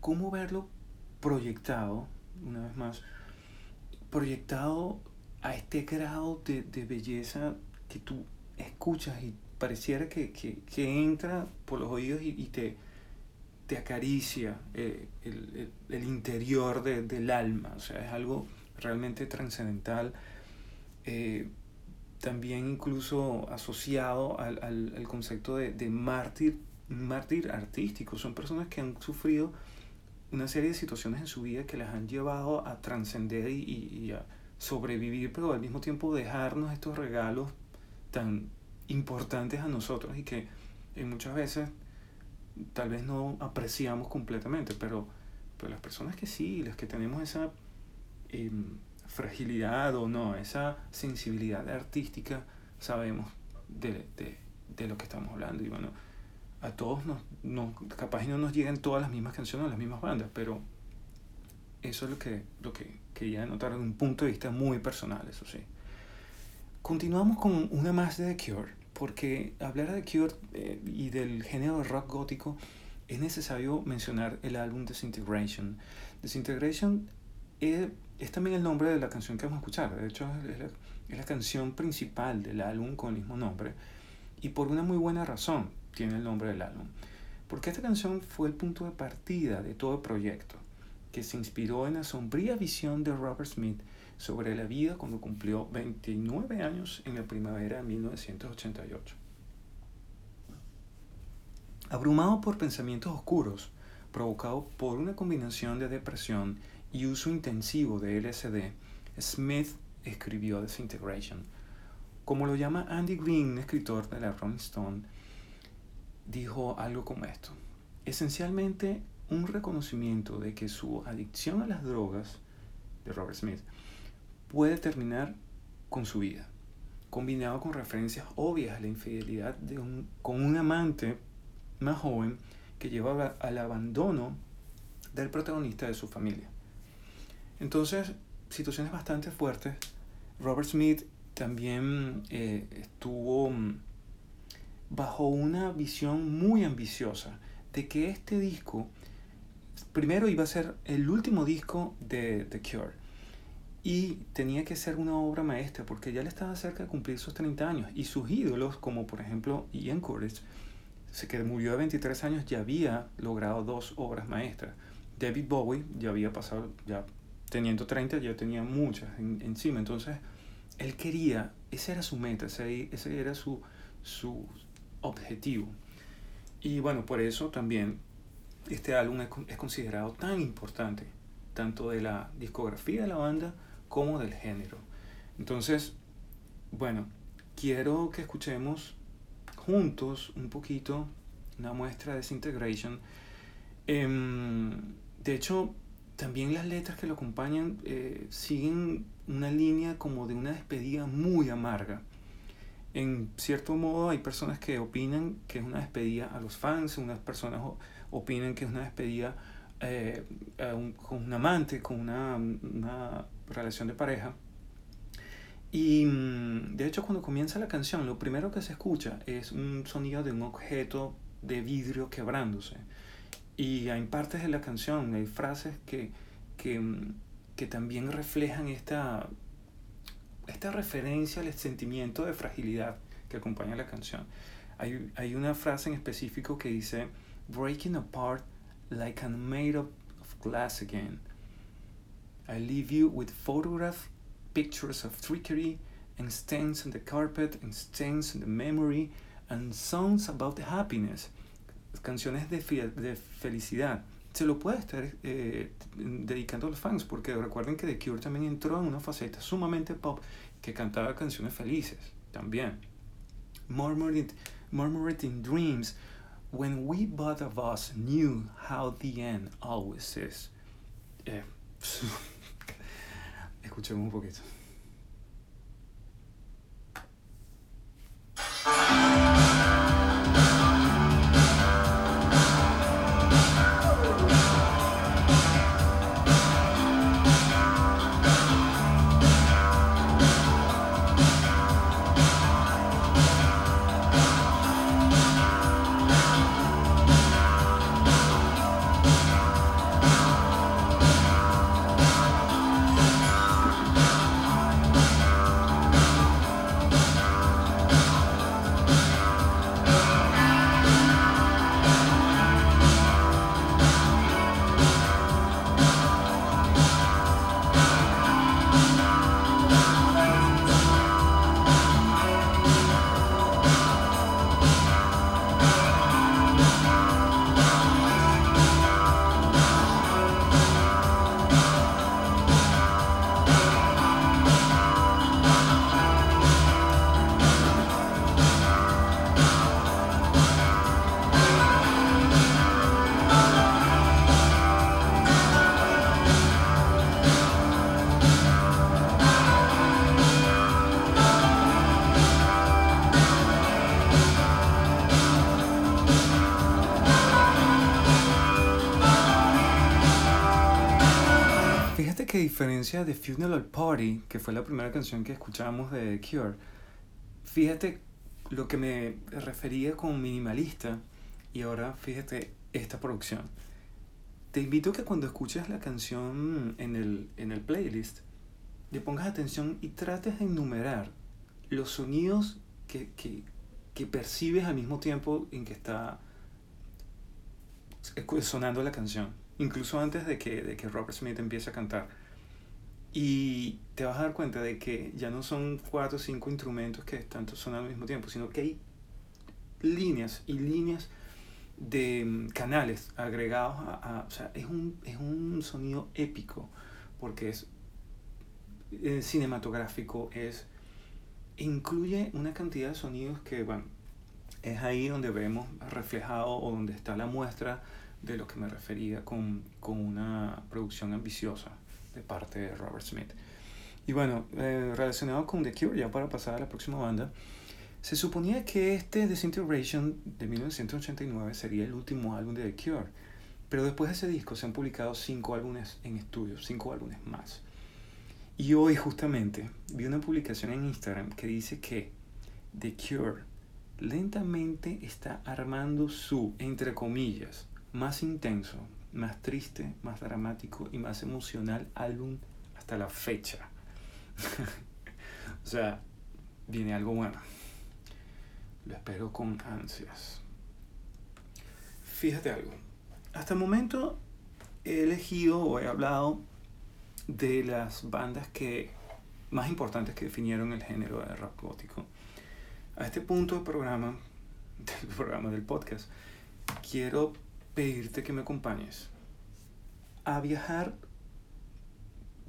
¿cómo verlo proyectado, una vez más, proyectado a este grado de, de belleza que tú escuchas y pareciera que, que, que entra por los oídos y, y te, te acaricia eh, el, el, el, interior de, del alma? O sea, es algo realmente trascendental. Eh, también incluso asociado al, al, al concepto de, de, mártir, mártir artístico. Son personas que han sufrido una serie de situaciones en su vida que las han llevado a trascender y, y, y, a sobrevivir, pero al mismo tiempo dejarnos estos regalos tan importantes a nosotros y que en muchas veces tal vez no apreciamos completamente, pero, pero las personas que sí, las que tenemos esa... Eh, fragilidad o no, esa sensibilidad artística, sabemos de, de, de, lo que estamos hablando. Y bueno, a todos nos, nos, capaz no nos llegan todas las mismas canciones las mismas bandas, pero eso es lo que, lo que quería notar desde un punto de vista muy personal, eso sí. Continuamos con una más de The Cure, porque hablar de Cure eh, y del género rock gótico es necesario mencionar el álbum Disintegration. Disintegration es es también el nombre de la canción que vamos a escuchar. De hecho, es la, es la, canción principal del álbum con el mismo nombre. Y por una muy buena razón tiene el nombre del álbum. Porque esta canción fue el punto de partida de todo el proyecto, que se inspiró en la sombría visión de Robert Smith sobre la vida cuando cumplió 29 años en la primavera de 1988. Abrumado por pensamientos oscuros, provocado por una combinación de depresión y uso intensivo de LSD, Smith escribió Disintegration. Como lo llama Andy Green, escritor de la Rolling Stone, dijo algo como esto. Esencialmente un reconocimiento de que su adicción a las drogas de Robert Smith puede terminar con su vida, combinado con referencias obvias a la infidelidad de un, con un amante más joven que lleva al abandono del protagonista de su familia. Entonces, situaciones bastante fuertes. Robert Smith también eh, estuvo mm, bajo una visión muy ambiciosa de que este disco, primero iba a ser el último disco de The Cure. Y tenía que ser una obra maestra porque ya le estaba cerca de cumplir sus 30 años. Y sus ídolos, como por ejemplo Ian Curtis, que murió de 23 años, ya había logrado dos obras maestras. David Bowie ya había pasado ya teniendo 30 ya tenía muchas en, encima. Entonces, él quería, esa era su meta, ese, ese era su, su objetivo. Y bueno, por eso también este álbum es, es, considerado tan importante, tanto de la discografía de la banda como del género. Entonces, bueno, quiero que escuchemos juntos un poquito una muestra de Disintegration Em, de hecho, también las letras que lo acompañan eh, siguen una línea como de una despedida muy amarga. En cierto modo hay personas que opinan que es una despedida a los fans, unas personas opinan que es una despedida eh, con un amante, con una, una relación de pareja. Y mm, de hecho cuando comienza la canción, lo primero que se escucha es un sonido de un objeto de vidrio quebrándose. Y hay partes de la canción, hay frases que, que, mm, que también reflejan esta, esta referencia al sentimiento de fragilidad que acompaña la canción. Hay, hay una frase en específico que dice, breaking apart like I'm made of glass again. I leave you with photographs pictures of trickery and stains on the carpet and stains on the memory and songs about the happiness. Canciones de, de felicidad. Se lo puede estar eh, dedicando a los fans porque recuerden que The Cure también entró en una faceta sumamente pop que cantaba canciones felices también. Murmured, murmured in dreams when we both of us knew how the end always is. Eh, (laughs) Escuchemos un poquito. Diferencia de Funeral Party, que fue la primera canción que escuchamos de The Cure, fíjate lo que me refería con minimalista y ahora fíjate esta producción. Te invito a que cuando escuches la canción en el, en el playlist, le pongas atención y trates de enumerar los sonidos que, que, que percibes al mismo tiempo en que está sonando la canción, incluso antes de que, de que Robert Smith empiece a cantar. Y te vas a dar cuenta de que ya no son cuatro o cinco instrumentos que están sonando al mismo tiempo, sino que hay líneas y líneas de mm, canales agregados a, o sea, es un, es un sonido épico porque es, es cinematográfico, es incluye una cantidad de sonidos que, bueno, es ahí donde vemos reflejado o donde está la muestra de lo que me refería con, con una producción ambiciosa de parte de Robert Smith. Y bueno, eh, relacionado con The Cure, ya para pasar a la próxima banda, se suponía que este Disintegration de 1989 sería el último álbum de The Cure, pero después de ese disco se han publicado cinco álbumes en estudio, cinco álbumes más. Y hoy justamente vi una publicación en Instagram que dice que The Cure lentamente está armando su, entre comillas, más intenso, más triste, más dramático y más emocional álbum hasta la fecha. (laughs) o sea, viene algo bueno. Lo espero con ansias. Fíjate algo. Hasta el momento he elegido o he hablado de las bandas que más importantes que definieron el género de rock gótico. A este punto del programa, (laughs) del programa del podcast, quiero pedirte que me acompañes a viajar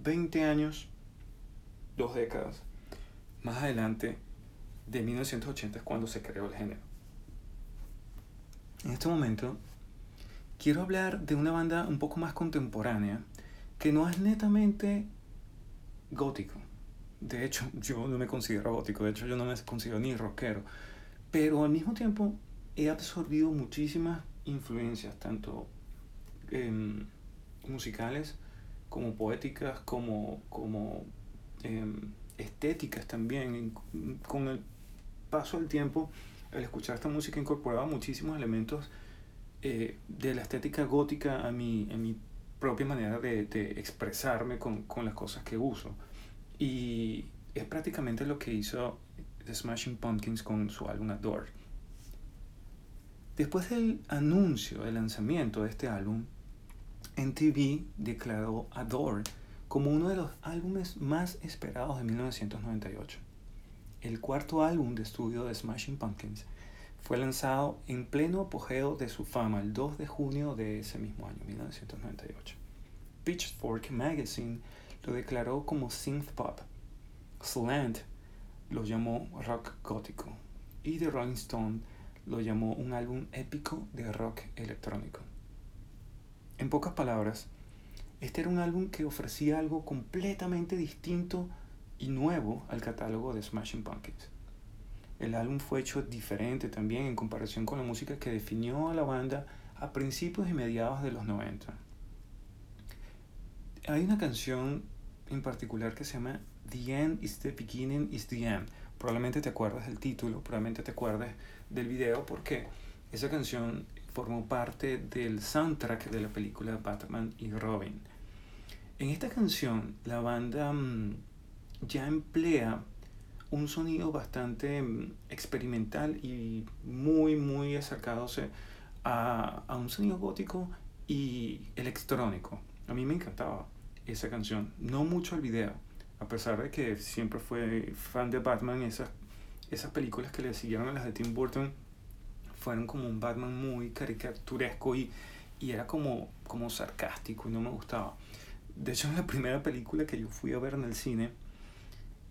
20 años, dos décadas más adelante de 1980 es cuando se creó el género. En este momento quiero hablar de una banda un poco más contemporánea que no es netamente gótico. De hecho, (laughs) yo no me considero gótico, de hecho yo no me considero ni rockero, pero al mismo tiempo he absorbido muchísimas influencias, tanto em, musicales como poéticas, como, como em, estéticas también. Con el paso del tiempo, al escuchar esta música incorporaba muchísimos elementos eh, de la estética gótica a mi, a mi propia manera de, de expresarme con, con, las cosas que uso. Y es prácticamente lo que hizo The Smashing Pumpkins con su álbum Adore. Después del anuncio, del lanzamiento de este álbum, MTV declaró Adore como uno de los álbumes más esperados de 1998. El cuarto álbum de estudio de Smashing Pumpkins fue lanzado en pleno apogeo de su fama el 2 de junio de ese mismo año, 1998. Pitchfork Magazine lo declaró como synth pop. Slant lo llamó rock gótico y The Rolling Stone lo llamó un álbum épico de rock electrónico. En pocas palabras, este era un álbum que ofrecía algo completamente distinto y nuevo al catálogo de Smashing Pumpkins. El álbum fue hecho diferente también en comparación con la música que definió a la banda a principios y mediados de los 90. Hay una canción en particular que se llama The End is the Beginning is the End. Probablemente te acuerdas del título, probablemente te acuerdes del video porque esa canción formó parte del soundtrack de la película Batman y Robin. En esta canción la banda mm, ya emplea un sonido bastante mm, experimental y muy, muy acercándose a, a un sonido gótico y electrónico. A mí me encantaba esa canción, no mucho el video, a pesar de que siempre fue fan de Batman, esas, esas películas que le siguieron a las de Tim Burton fueron como un Batman muy caricaturesco y, y era como, como sarcástico y no me gustaba. De hecho, la primera película que yo fui a ver en el cine,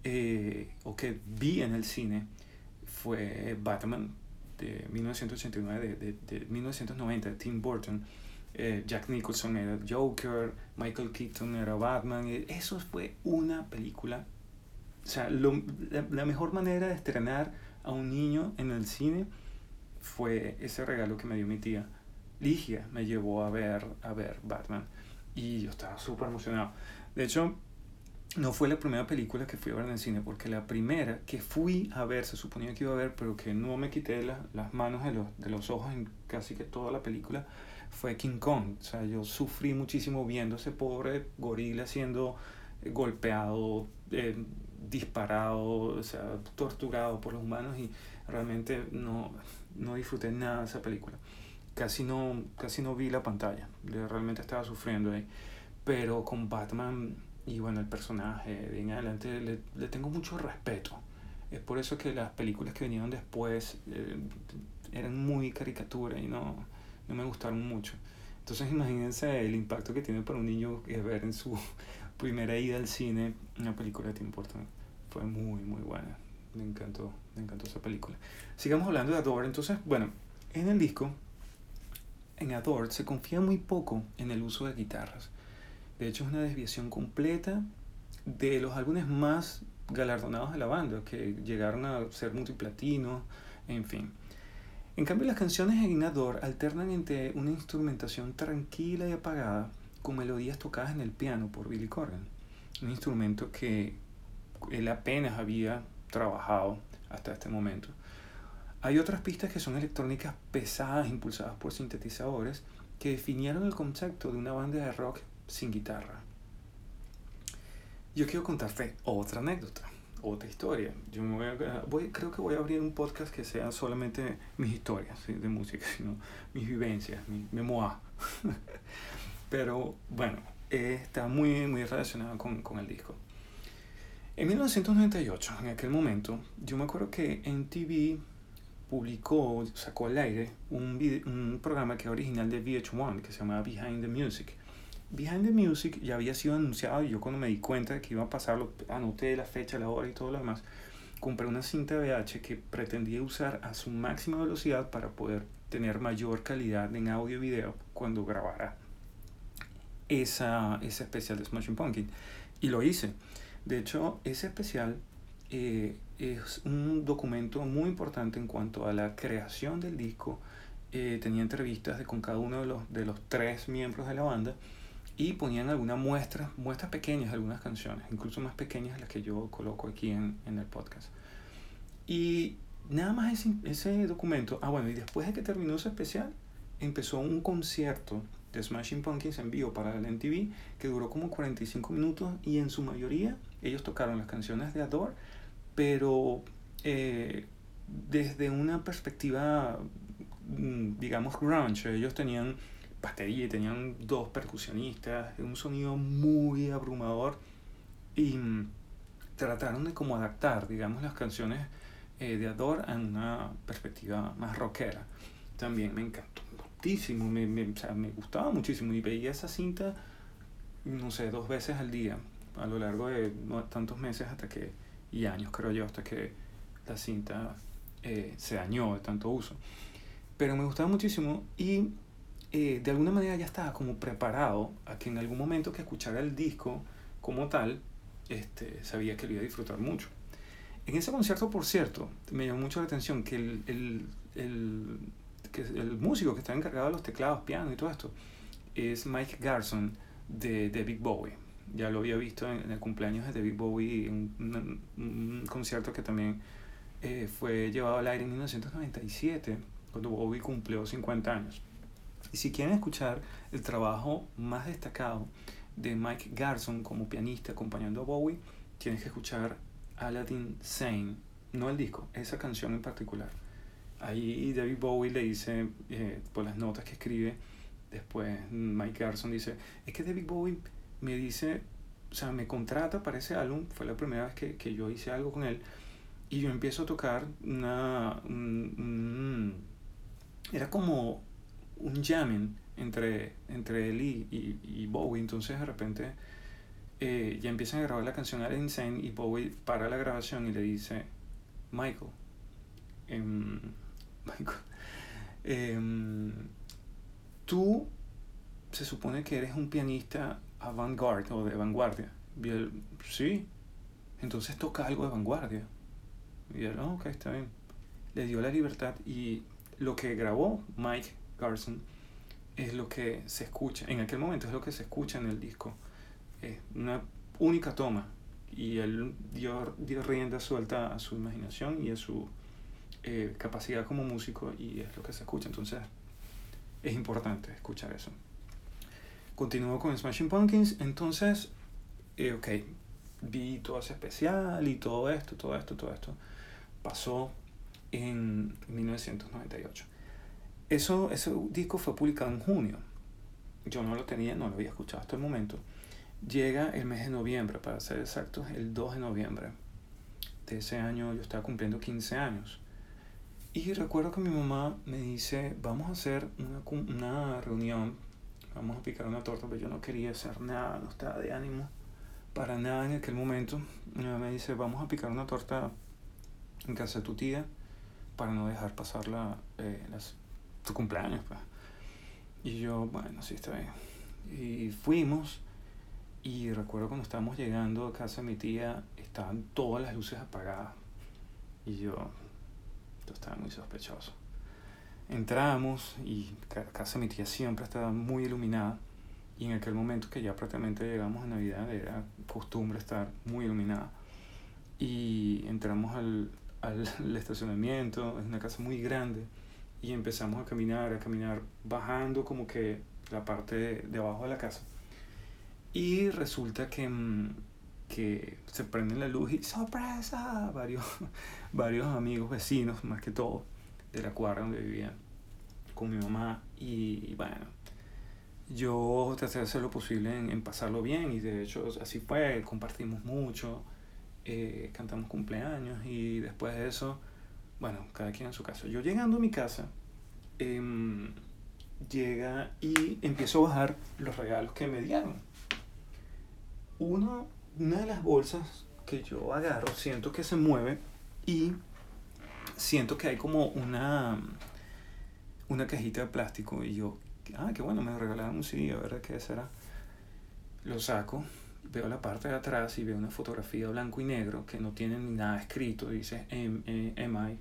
eh, o que vi en el cine, fue Batman de 1989, de, de, de 1990, de Tim Burton. Eh, Jack Nicholson era Joker, Michael Keaton era Batman. Eh, eso fue una película. O sea, lo, la, mejor manera de estrenar a un niño en el cine fue ese regalo que me dio mi tía. Ligia me llevó a ver, a ver Batman y yo estaba súper emocionado. De hecho, no fue la primera película que fui a ver en el cine, porque la primera que fui a ver, se suponía que iba a ver, pero que no me quité la, las manos de los, de los ojos en casi que toda la película, fue King Kong. O sea, yo sufrí muchísimo viendo ese pobre gorila siendo golpeado, eh, disparado, o sea, torturado por los humanos y realmente no, no disfruté nada de esa película. Casi no, casi no vi la pantalla, realmente estaba sufriendo ahí. Pero con Batman y bueno, el personaje, de en adelante, le, le tengo mucho respeto. Es por eso que las películas que vinieron después eh, eran muy caricatura y no, no me gustaron mucho. Entonces imagínense el impacto que tiene para un niño ver en su (laughs) primera ida al cine una película Tim Burton. Fue muy, muy buena. Me encantó, me encantó esa película. Sigamos hablando de Adore. Entonces, bueno, en el disco, en Adore, se confía muy poco en el uso de guitarras. De hecho, es una desviación completa de los álbumes más galardonados de la banda, que llegaron a ser multiplatino, en fin. En cambio, las canciones en Adore alternan entre una instrumentación tranquila y apagada con melodías tocadas en el piano por Billy Corgan, un instrumento que él apenas había trabajado hasta este momento. Hay otras pistas que son electrónicas pesadas impulsadas por sintetizadores que definieron el concepto de una banda de rock sin guitarra. Yo quiero contarte otra anécdota, otra historia. Yo me voy a, voy, creo que voy a abrir un podcast que sea solamente mis historias ¿sí? de música, (laughs) sino mis vivencias, mi memoir. (laughs) Pero bueno, eh, está muy, muy relacionado con, con el disco. En 1998, en aquel momento, yo me acuerdo que MTV publicó, sacó al aire un, video, un programa que era original de VH1 que se llamaba Behind the Music. Behind the Music ya había sido anunciado y yo cuando me di cuenta de que iba a pasarlo, anoté la fecha, la hora y todo lo demás, compré una cinta VH que pretendía usar a su máxima velocidad para poder tener mayor calidad en audio y video cuando grabara esa, ese especial de Smashing Pumpkin. Y lo hice. De hecho, ese especial eh, es un documento muy importante en cuanto a la creación del disco. Eh, tenía entrevistas de, con cada uno de los, de los tres miembros de la banda y ponían algunas muestras, muestras pequeñas de algunas canciones, incluso más pequeñas de las que yo coloco aquí en, en el podcast. Y nada más ese, ese documento, ah bueno, y después de que terminó ese especial, empezó un concierto de Smashing Pumpkins en vivo para el MTV que duró como 45 minutos y en su mayoría ellos tocaron las canciones de Adore, pero eh, desde una perspectiva, mm, digamos, grunge. Ellos tenían batería y tenían dos percusionistas, un sonido muy abrumador y mm, trataron de como adaptar, digamos, las canciones eh, de Adore a una perspectiva más rockera. También me encantó muchísimo, me, me, o sea, me gustaba muchísimo y veía esa cinta, no sé, dos veces al día a lo largo de tantos meses hasta que, y años creo yo, hasta que la cinta eh, se dañó de tanto uso. Pero me gustaba muchísimo y eh, de alguna manera ya estaba como preparado a que en algún momento que escuchara el disco como tal, este, sabía que lo iba a disfrutar mucho. En ese concierto, por cierto, me llamó mucho la atención que el, el, el, que el músico que está encargado de los teclados, piano y todo esto, es Mike Garson de, Big Bowie. Ya lo había visto en, en el cumpleaños de David Bowie, en un, un, concierto que también eh, fue llevado al aire en 1997, cuando Bowie cumplió 50 años. Y si quieren escuchar el trabajo más destacado de Mike Garson como pianista acompañando a Bowie, tienes que escuchar Aladdin Sane, no el disco, esa canción en particular. Ahí David Bowie le dice, eh, por las notas que escribe, después Mike Garson dice, es que David Bowie me dice, o sea, me contrata para ese álbum, fue la primera vez que, que yo hice algo con él, y yo empiezo a tocar una... Un, era como un jamming entre, entre él y, y, y Bowie, entonces de repente eh, ya empiezan a grabar la canción Are Insane y Bowie para la grabación y le dice, Michael, eh, (laughs) Michael eh, tú se supone que eres un pianista avant-garde o de vanguardia. Y él, sí, entonces toca algo de vanguardia. Y él, oh, ok, está bien. Le dio la libertad y lo que grabó Mike Garson es lo que se escucha, en aquel momento es lo que se escucha en el disco. Es una única toma y él dio, dio rienda suelta a su imaginación y a su eh, capacidad como músico y es lo que se escucha. Entonces es importante escuchar eso. Continúo con Smashing Pumpkins, entonces, eh, ok, vi todo ese especial y todo esto, todo esto, todo esto. Pasó en 1998. Eso, ese disco fue publicado en junio. Yo no lo tenía, no lo había escuchado hasta el momento. Llega el mes de noviembre, para ser exactos, el 2 de noviembre de ese año yo estaba cumpliendo 15 años. Y recuerdo que mi mamá me dice, vamos a hacer una, una reunión vamos a picar una torta, pero yo no quería hacer nada, no estaba de ánimo para nada en aquel momento. Mi mamá me dice, vamos a picar una torta en casa de tu tía para no dejar pasar la, eh, las, tu cumpleaños. Pues. Y yo, bueno, sí, está bien. Y fuimos y recuerdo cuando estábamos llegando a casa de mi tía, estaban todas las luces apagadas. Y yo, yo estaba muy sospechoso entramos y casa de mi tía siempre estaba muy iluminada y en aquel momento que ya prácticamente llegamos a Navidad era costumbre estar muy iluminada y entramos al, al (laughs) estacionamiento, es una casa muy grande y empezamos a caminar, a caminar bajando como que la parte de, de abajo de la casa. Y resulta que, mm, que se prende la luz y sorpresa varios, (laughs) varios amigos vecinos más que todo de la cuadra donde vivía con mi mamá y, bueno, yo traté de hacer lo posible en, en, pasarlo bien y de hecho así fue, compartimos mucho, eh, cantamos cumpleaños y después de eso, bueno, cada quien en su casa. Yo llegando a mi casa, eh, llega y empiezo a bajar los regalos que me dieron. Uno, una de las bolsas que yo agarro, siento que se mueve y siento que hay como una, una cajita de plástico y yo, ah, qué bueno, me regalaron un CD, a ver qué será. Lo saco, veo la parte de atrás y veo una fotografía blanco y negro que no tiene ni nada escrito, dice MI,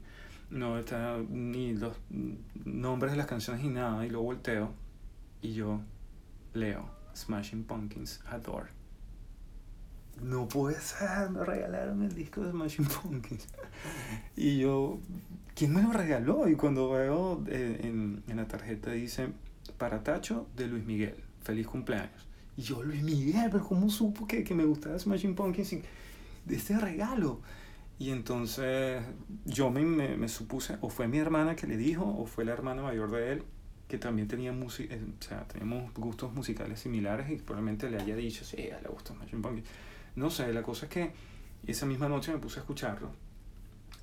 no está ni los nombres de las canciones ni nada, y lo volteo y yo leo Smashing Pumpkins Adore. No puede ser, me regalaron el disco de Smashing Pumpkins. (laughs) Y yo, ¿quién me lo regaló? Y cuando veo eh, en, en la tarjeta dice, para Tacho de Luis Miguel, feliz cumpleaños. Y yo, Luis Miguel, pero ¿cómo supo que, que me gustaba Smashing Pumpkins de este regalo? Y entonces yo me, me, me, supuse, o fue mi hermana que le dijo, o fue la hermana mayor de él, que también tenía música, eh, o sea, teníamos gustos musicales similares y probablemente le haya dicho, sí, le gusta Smashing Pumpkins. No sé, la cosa es que esa misma noche me puse a escucharlo.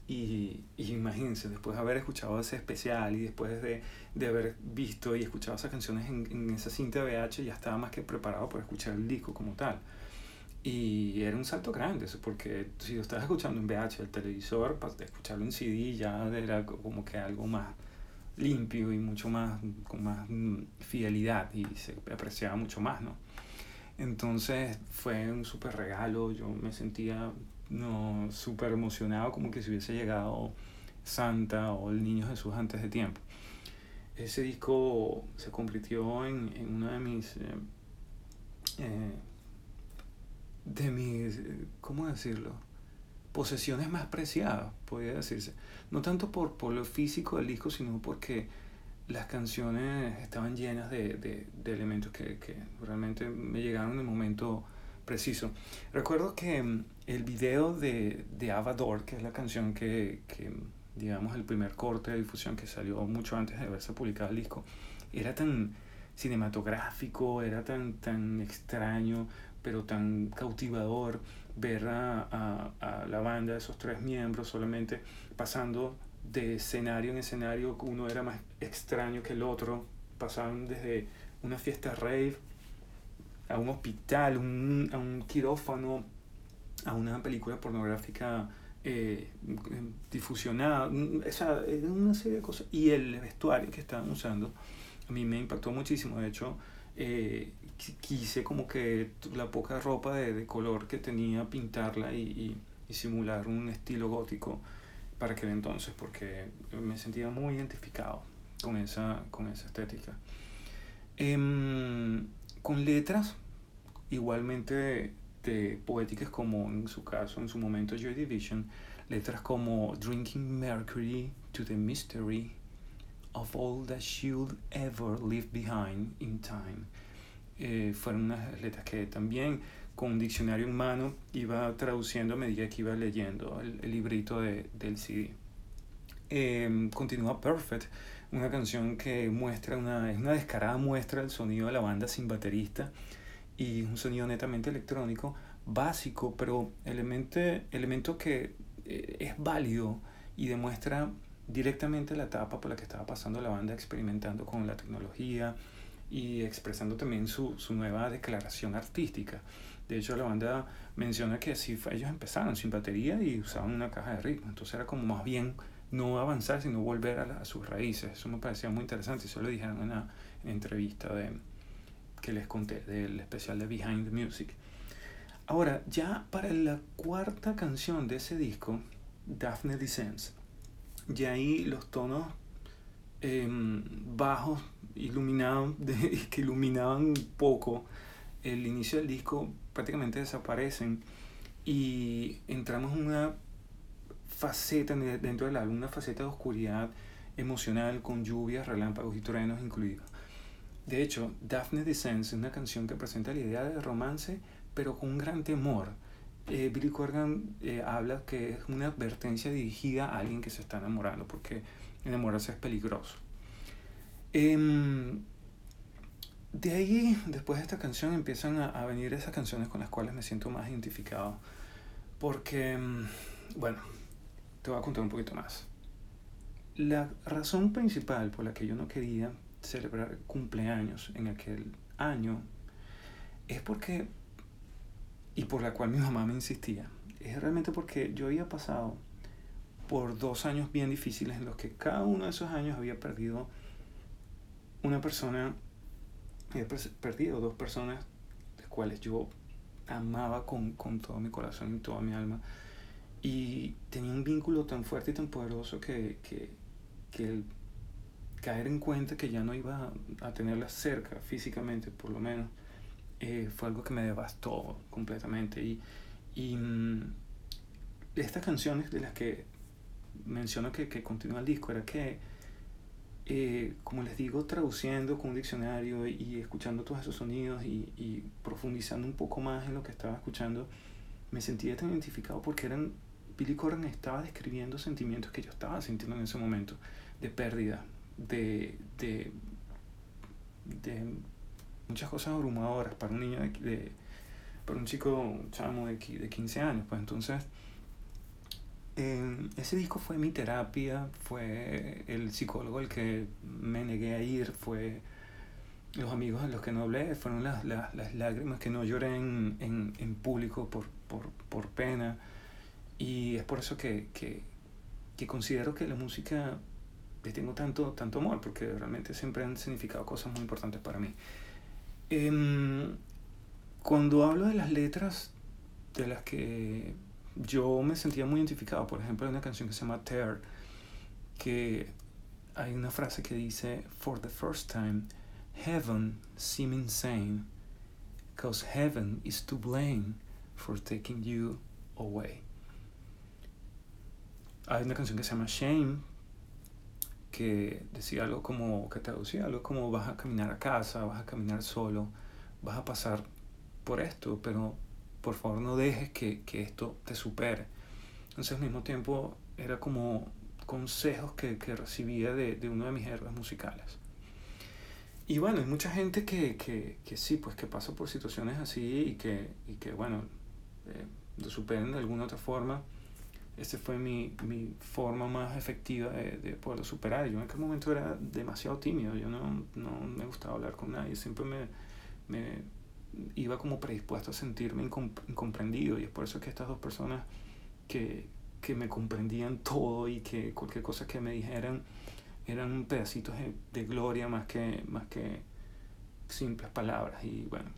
Y, y imagínense, después de haber escuchado ese especial y después de, de haber visto y escuchado esas canciones en, en, esa cinta VH, ya estaba más que preparado para escuchar el disco como tal. Y era un salto grande, porque si lo estabas escuchando en VH, el televisor, para escucharlo en CD ya era como que algo más limpio y mucho más, con más mm, fidelidad y se apreciaba mucho más, ¿no? Entonces fue un súper regalo, yo me sentía no súper emocionado como que si hubiese llegado Santa o el Niño Jesús antes de tiempo. Ese disco se convirtió en, en una de mis... Eh, eh, de mis, ¿cómo decirlo? Posesiones más preciadas, podría decirse. No tanto por, por lo físico del disco, sino porque las canciones estaban llenas de, de, de elementos que, que, realmente me llegaron en el momento preciso. Recuerdo que mm, el video de, de Avador, que es la canción que, que, digamos, el primer corte de difusión que salió mucho antes de haberse publicado el disco, era tan cinematográfico, era tan, tan extraño, pero tan cautivador ver a, a, a la banda, esos tres miembros solamente pasando de escenario en escenario, uno era más extraño que el otro, pasaban desde una fiesta rave a un hospital, un, a un quirófano, a una película pornográfica eh, difusionada, esa, una serie de cosas. Y el vestuario que estaban usando a mí me impactó muchísimo, de hecho, eh, quise como que la poca ropa de, de color que tenía pintarla y, y, y simular un estilo gótico para aquel entonces porque me sentía muy identificado con esa, con esa estética. Eh, con letras igualmente de, de, poéticas como en su caso, en su momento Joy Division, letras como Drinking Mercury to the Mystery of All That Should Ever Leave Behind in Time. Eh, fueron unas letras que también con un diccionario en mano, iba traduciendo a medida que iba leyendo el, el librito de, del CD. Eh, continúa Perfect, una canción que muestra una, es una descarada muestra del sonido de la banda sin baterista y un sonido netamente electrónico, básico, pero elemento, elemento que eh, es válido y demuestra directamente la etapa por la que estaba pasando la banda experimentando con la tecnología y expresando también su, su nueva declaración artística. De hecho, la banda menciona que si ellos empezaron sin batería y usaban una caja de ritmo. Entonces era como más bien no avanzar, sino volver a, la, a sus raíces. Eso me parecía muy interesante. Eso lo dijeron en una entrevista de, que les conté del especial de Behind the Music. Ahora, ya para la cuarta canción de ese disco, Daphne Descends, ya ahí los tonos eh, bajos, iluminados, (laughs) que iluminaban poco el inicio del disco, prácticamente desaparecen y entramos en una faceta dentro del álbum, una faceta de oscuridad emocional con lluvias, relámpagos y truenos incluidos. De hecho, Daphne Descends es una canción que presenta la idea de romance, pero con un gran temor. Eh, Billy Corgan eh, habla que es una advertencia dirigida a alguien que se está enamorando, porque enamorarse es peligroso. Eh, de ahí, después de esta canción, empiezan a, a, venir esas canciones con las cuales me siento más identificado. Porque, mm, bueno, te voy a contar un poquito más. La razón principal por la que yo no quería celebrar cumpleaños en aquel año es porque, y por la cual mi mamá me insistía, es realmente porque yo había pasado por dos años bien difíciles en los que cada uno de esos años había perdido una persona, he perdido dos personas, las cuales yo amaba con, con todo mi corazón y toda mi alma. Y tenía un vínculo tan fuerte y tan poderoso que, que, que el caer en cuenta que ya no iba a tenerla cerca físicamente, por lo menos, eh, fue algo que me devastó completamente. Y, y mm, estas canciones de las que menciono que, que continúa el disco era que, eh, como les digo, traduciendo con un diccionario y escuchando todos esos sonidos y, y, profundizando un poco más en lo que estaba escuchando, me sentía tan identificado porque eran, Billy Corgan estaba describiendo sentimientos que yo estaba sintiendo en ese momento, de pérdida, de, de, de muchas cosas abrumadoras para un niño de, de para un chico, un chamo de, de 15 años, pues entonces eh, ese disco fue mi terapia, fue el psicólogo el que me negué a ir, fue los amigos a los que no hablé, fueron las, las, las lágrimas que no lloré en, en, en público por, por, por, pena. Y es por eso que, que, que, considero que la música le tengo tanto, tanto amor, porque realmente siempre han significado cosas muy importantes para mí. Eh, cuando hablo de las letras de las que yo me sentía muy identificado. Por ejemplo, hay una canción que se llama Tear, que hay una frase que dice, For the first time, heaven seem insane, cause heaven is to blame for taking you away. Hay una canción que se llama Shame, que decía algo como, que traducía algo como vas a caminar a casa, vas a caminar solo, vas a pasar por esto, pero por favor no dejes que, que esto te supere. Entonces al mismo tiempo era como consejos que, que recibía de, de, uno de mis héroes musicales. Y bueno, hay mucha gente que, que, que, sí, pues que pasa por situaciones así y que, y que bueno, eh, lo superen de alguna otra forma. Esta fue mi, mi forma más efectiva de, de, poderlo superar. Yo en aquel momento era demasiado tímido, yo no, no me gustaba hablar con nadie, siempre me, me, iba como predispuesto a sentirme incomprendido y es por eso que estas dos personas que, que me comprendían todo y que cualquier cosa que me dijeran eran pedacitos de, de gloria más que, más que simples palabras y bueno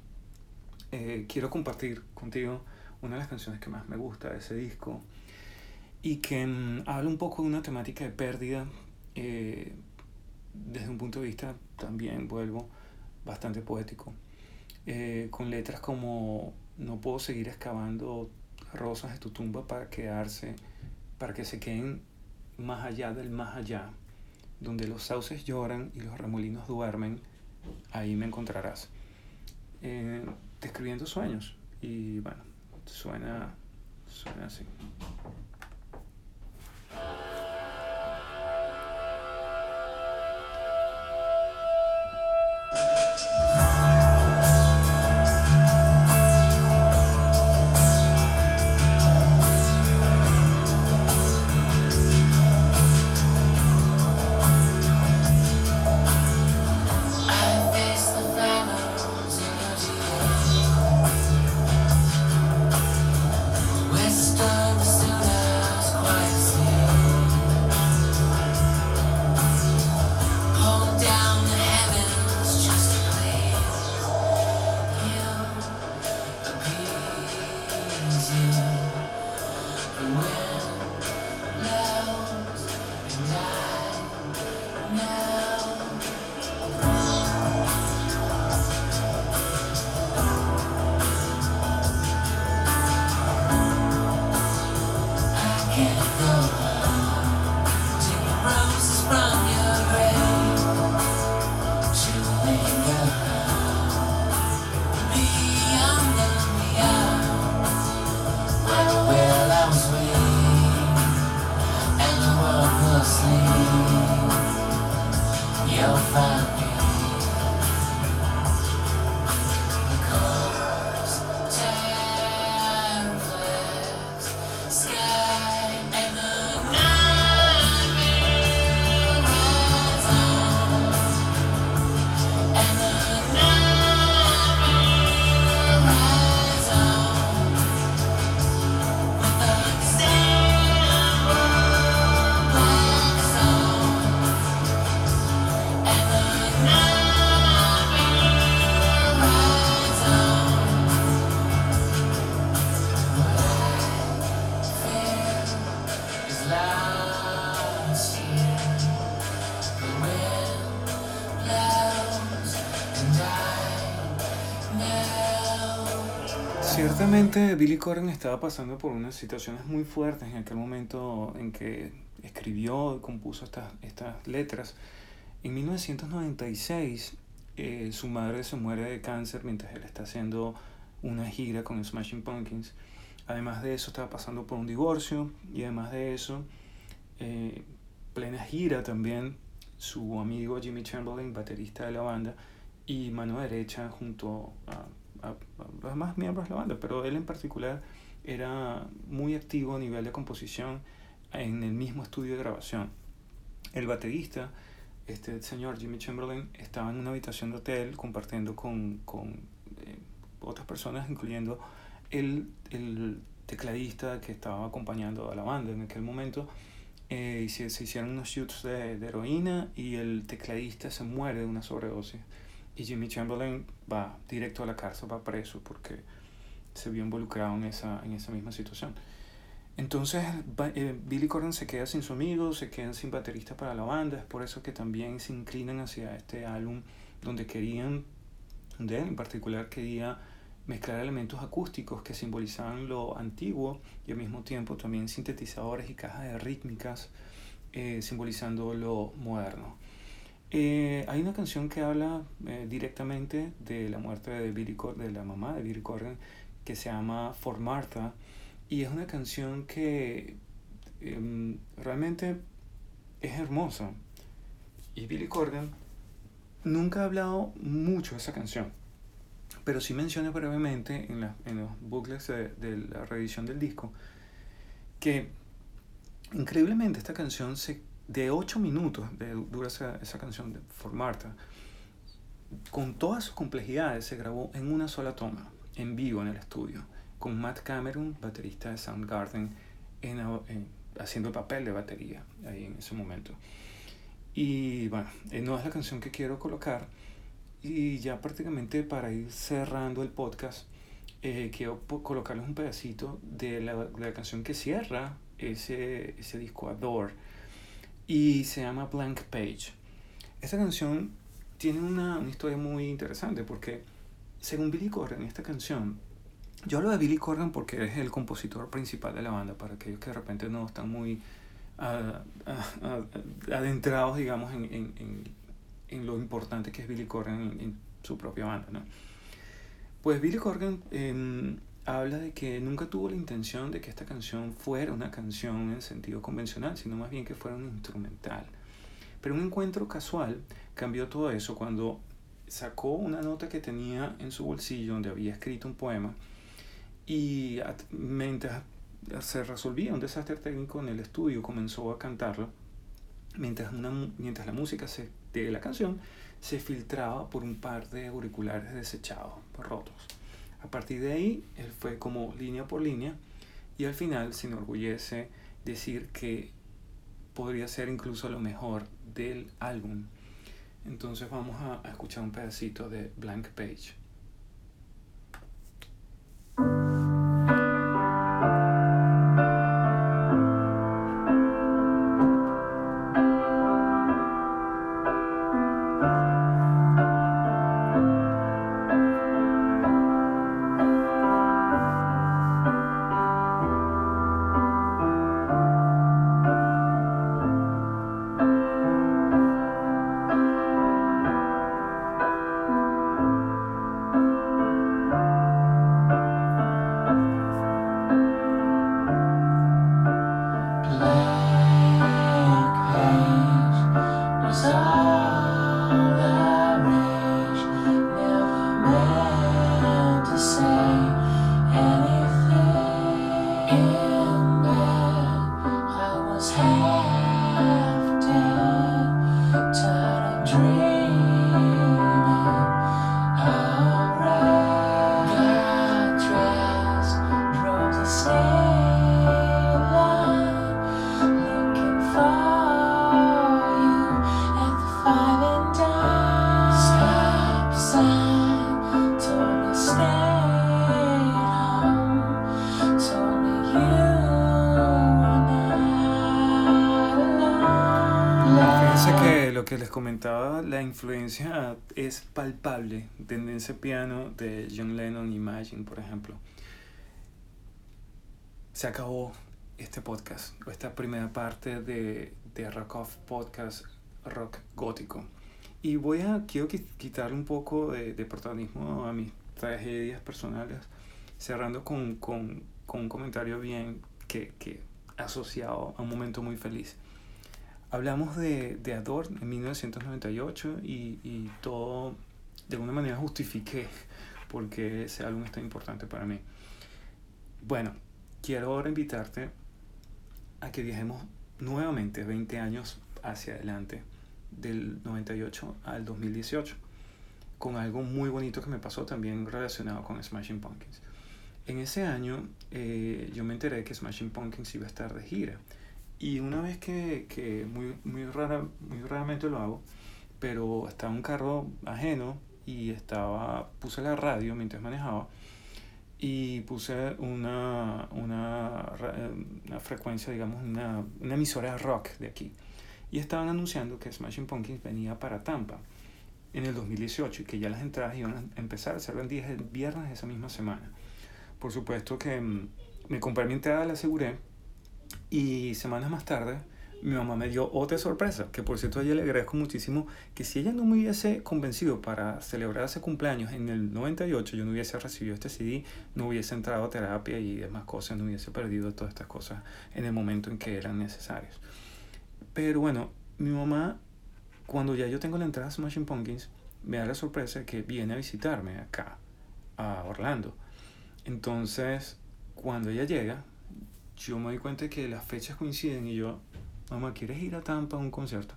eh, quiero compartir contigo una de las canciones que más me gusta de ese disco y que mm, habla un poco de una temática de pérdida eh, desde un punto de vista también vuelvo bastante poético eh, con letras como no puedo seguir excavando rosas de tu tumba para quedarse, para que se queden más allá del más allá, donde los sauces lloran y los remolinos duermen, ahí me encontrarás. Eh, describiendo sueños y bueno, suena, suena así. Corgan estaba pasando por unas situaciones muy fuertes en aquel momento en que escribió y compuso estas, estas letras. En 1996 eh, su madre se muere de cáncer mientras él está haciendo una gira con Smashing Pumpkins. Además de eso estaba pasando por un divorcio y además de eso, eh, plena gira también, su amigo Jimmy Chamberlain, baterista de la banda, y mano derecha junto a a, los demás miembros de la banda, pero él en particular era muy activo a nivel de composición en el mismo estudio de grabación. El baterista, este señor Jimmy Chamberlain, estaba en una habitación de hotel compartiendo con, con eh, otras personas, incluyendo el, el, tecladista que estaba acompañando a la banda en aquel momento. Eh, y se, se, hicieron unos shoots de, de heroína y el tecladista se muere de una sobredosis y Jimmy Chamberlain va directo a la cárcel, va preso porque se vio involucrado en esa, en esa misma situación. Entonces eh, Billy Corgan se queda sin su amigo, se quedan sin baterista para la banda, es por eso que también se inclinan hacia este álbum donde querían, de él en particular quería mezclar elementos acústicos que simbolizaban lo antiguo y al mismo tiempo también sintetizadores y cajas de rítmicas eh, simbolizando lo moderno. Eh, hay una canción que habla eh, directamente de la muerte de, Billy de la mamá de Billy Corgan que se llama For Martha y es una canción que em, realmente es hermosa. Y Billy Corgan nunca ha hablado mucho de esa canción pero sí menciona brevemente en, la, en los bucles de, de la reedición del disco que increíblemente esta canción se de 8 minutos de, dura esa, esa canción de For Martha, con todas sus complejidades se grabó en una sola toma, en vivo en el estudio, con Matt Cameron, baterista de Soundgarden, en, haciendo el papel de batería ahí en ese momento. Y bueno, eh, no es la canción que quiero colocar. Y ya prácticamente para ir cerrando el podcast, eh, quiero colocarles un pedacito de la, de la canción que cierra ese, ese disco Adore y se llama Blank Page. Esta canción tiene una, una, historia muy interesante porque según Billy Corgan, esta canción, yo hablo de Billy Corgan porque es el compositor principal de la banda, para aquellos que de repente no están muy uh, uh, uh, adentrados, digamos, en, en, en, en, lo importante que es Billy Corgan en, su propia banda. ¿no? Pues Billy Corgan... Eh, habla de que nunca tuvo la intención de que esta canción fuera una canción en sentido convencional, sino más bien que fuera un instrumental. Pero un encuentro casual cambió todo eso cuando sacó una nota que tenía en su bolsillo donde había escrito un poema y mientras se resolvía un desastre técnico en el estudio comenzó a cantarlo mientras, mientras la música de la canción se filtraba por un par de auriculares desechados, rotos. A partir de ahí, él fue como línea por línea y al final se enorgullece decir que podría ser incluso lo mejor del álbum. Entonces vamos a, a escuchar un pedacito de Blank Page. Influencia es palpable de ese piano de John Lennon Imagine, por ejemplo. se acabó este podcast, esta primera parte de, de Rock Off Podcast Rock Gótico. Y voy a, quiero quitarle un poco de, de protagonismo a mis tragedias personales, cerrando con, con, con un comentario bien que, que asociado a un momento muy feliz. Hablamos de, de Adore en 1998 y, y todo, de alguna manera justifiqué porque ese álbum es tan importante para mí. Bueno, quiero ahora invitarte a que viajemos nuevamente 20 años hacia adelante, del 98 al 2018, con algo muy bonito que me pasó también relacionado con Smashing Pumpkins. En ese año eh, yo me enteré que Smashing Pumpkins iba a estar de gira. Y una vez que, que muy, muy, rara, muy raramente lo hago, pero estaba un carro ajeno y estaba, puse la radio mientras manejaba y puse una, una, una frecuencia, digamos, una, una emisora rock de aquí. Y estaban anunciando que Smashing Pumpkins venía para Tampa en el 2018 y que ya las entradas iban a empezar a ser vendidas el viernes de esa misma semana. Por supuesto que mm, me compré mi entrada, la aseguré y semanas más tarde mi mamá me dio otra sorpresa, que por cierto a ella le agradezco muchísimo, que si ella no me hubiese convencido para celebrar ese cumpleaños en el 98, yo no hubiese recibido este CD, no hubiese entrado a terapia y demás cosas, no hubiese perdido todas estas cosas en el momento en que eran necesarias. Pero bueno, mi mamá, cuando ya yo tengo la entrada a Smashing Pumpkins, me da la sorpresa que viene a visitarme acá, a Orlando. Entonces, cuando ella llega, yo me doy cuenta que las fechas coinciden y yo, mamá, ¿quieres ir a Tampa a un concierto?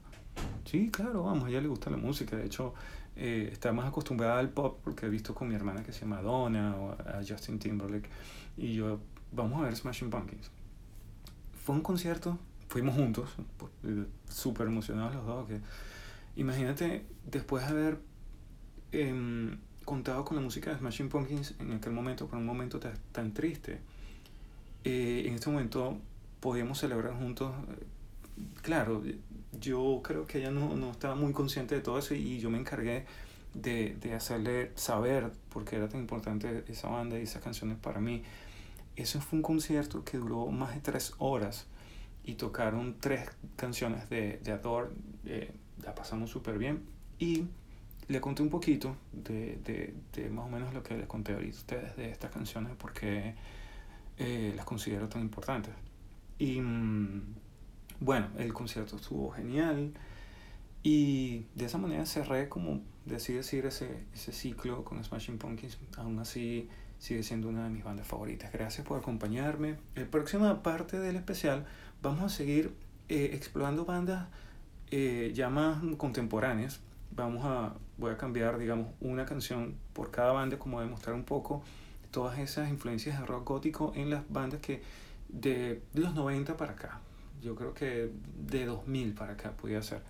Sí, claro, vamos, a ella le gusta la música, de hecho eh, está más acostumbrada al pop porque he visto con mi hermana que se llama Donna o a Justin Timberlake y yo, vamos a ver Smashing Pumpkins. Fue un concierto, fuimos juntos, eh, súper emocionados los dos, que imagínate después de haber eh, contado con la música de Smashing Pumpkins en aquel momento, por un momento tan triste, eh, en este momento podíamos celebrar juntos claro, yo creo que ella no, no, estaba muy consciente de todo eso y yo me encargué de, de hacerle saber por qué era tan importante esa banda y esas canciones para mí. Eso fue un concierto que duró más de tres horas y tocaron tres canciones de, de Adore, eh, la pasamos súper bien y le conté un poquito de, de, de, más o menos lo que les conté ahorita a ustedes de estas canciones porque eh, las considero tan importantes. Y mm, bueno, el concierto estuvo genial y de esa manera cerré como decidí decir ese, ese ciclo con Smashing Pumpkins. Aún así sigue siendo una de mis bandas favoritas. Gracias por acompañarme. La próxima parte del especial vamos a seguir eh, explorando bandas eh, ya más contemporáneas. Vamos a, voy a cambiar, digamos, una canción por cada banda como demostrar un poco todas esas influencias de rock gótico en las bandas que de, los 90 para acá yo creo que de 2000 para acá podía ser.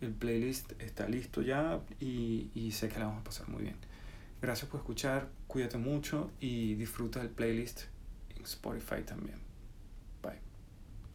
El playlist está listo ya y, y sé que la vamos a pasar muy bien. Gracias por escuchar, cuídate mucho y disfruta el playlist en Spotify también.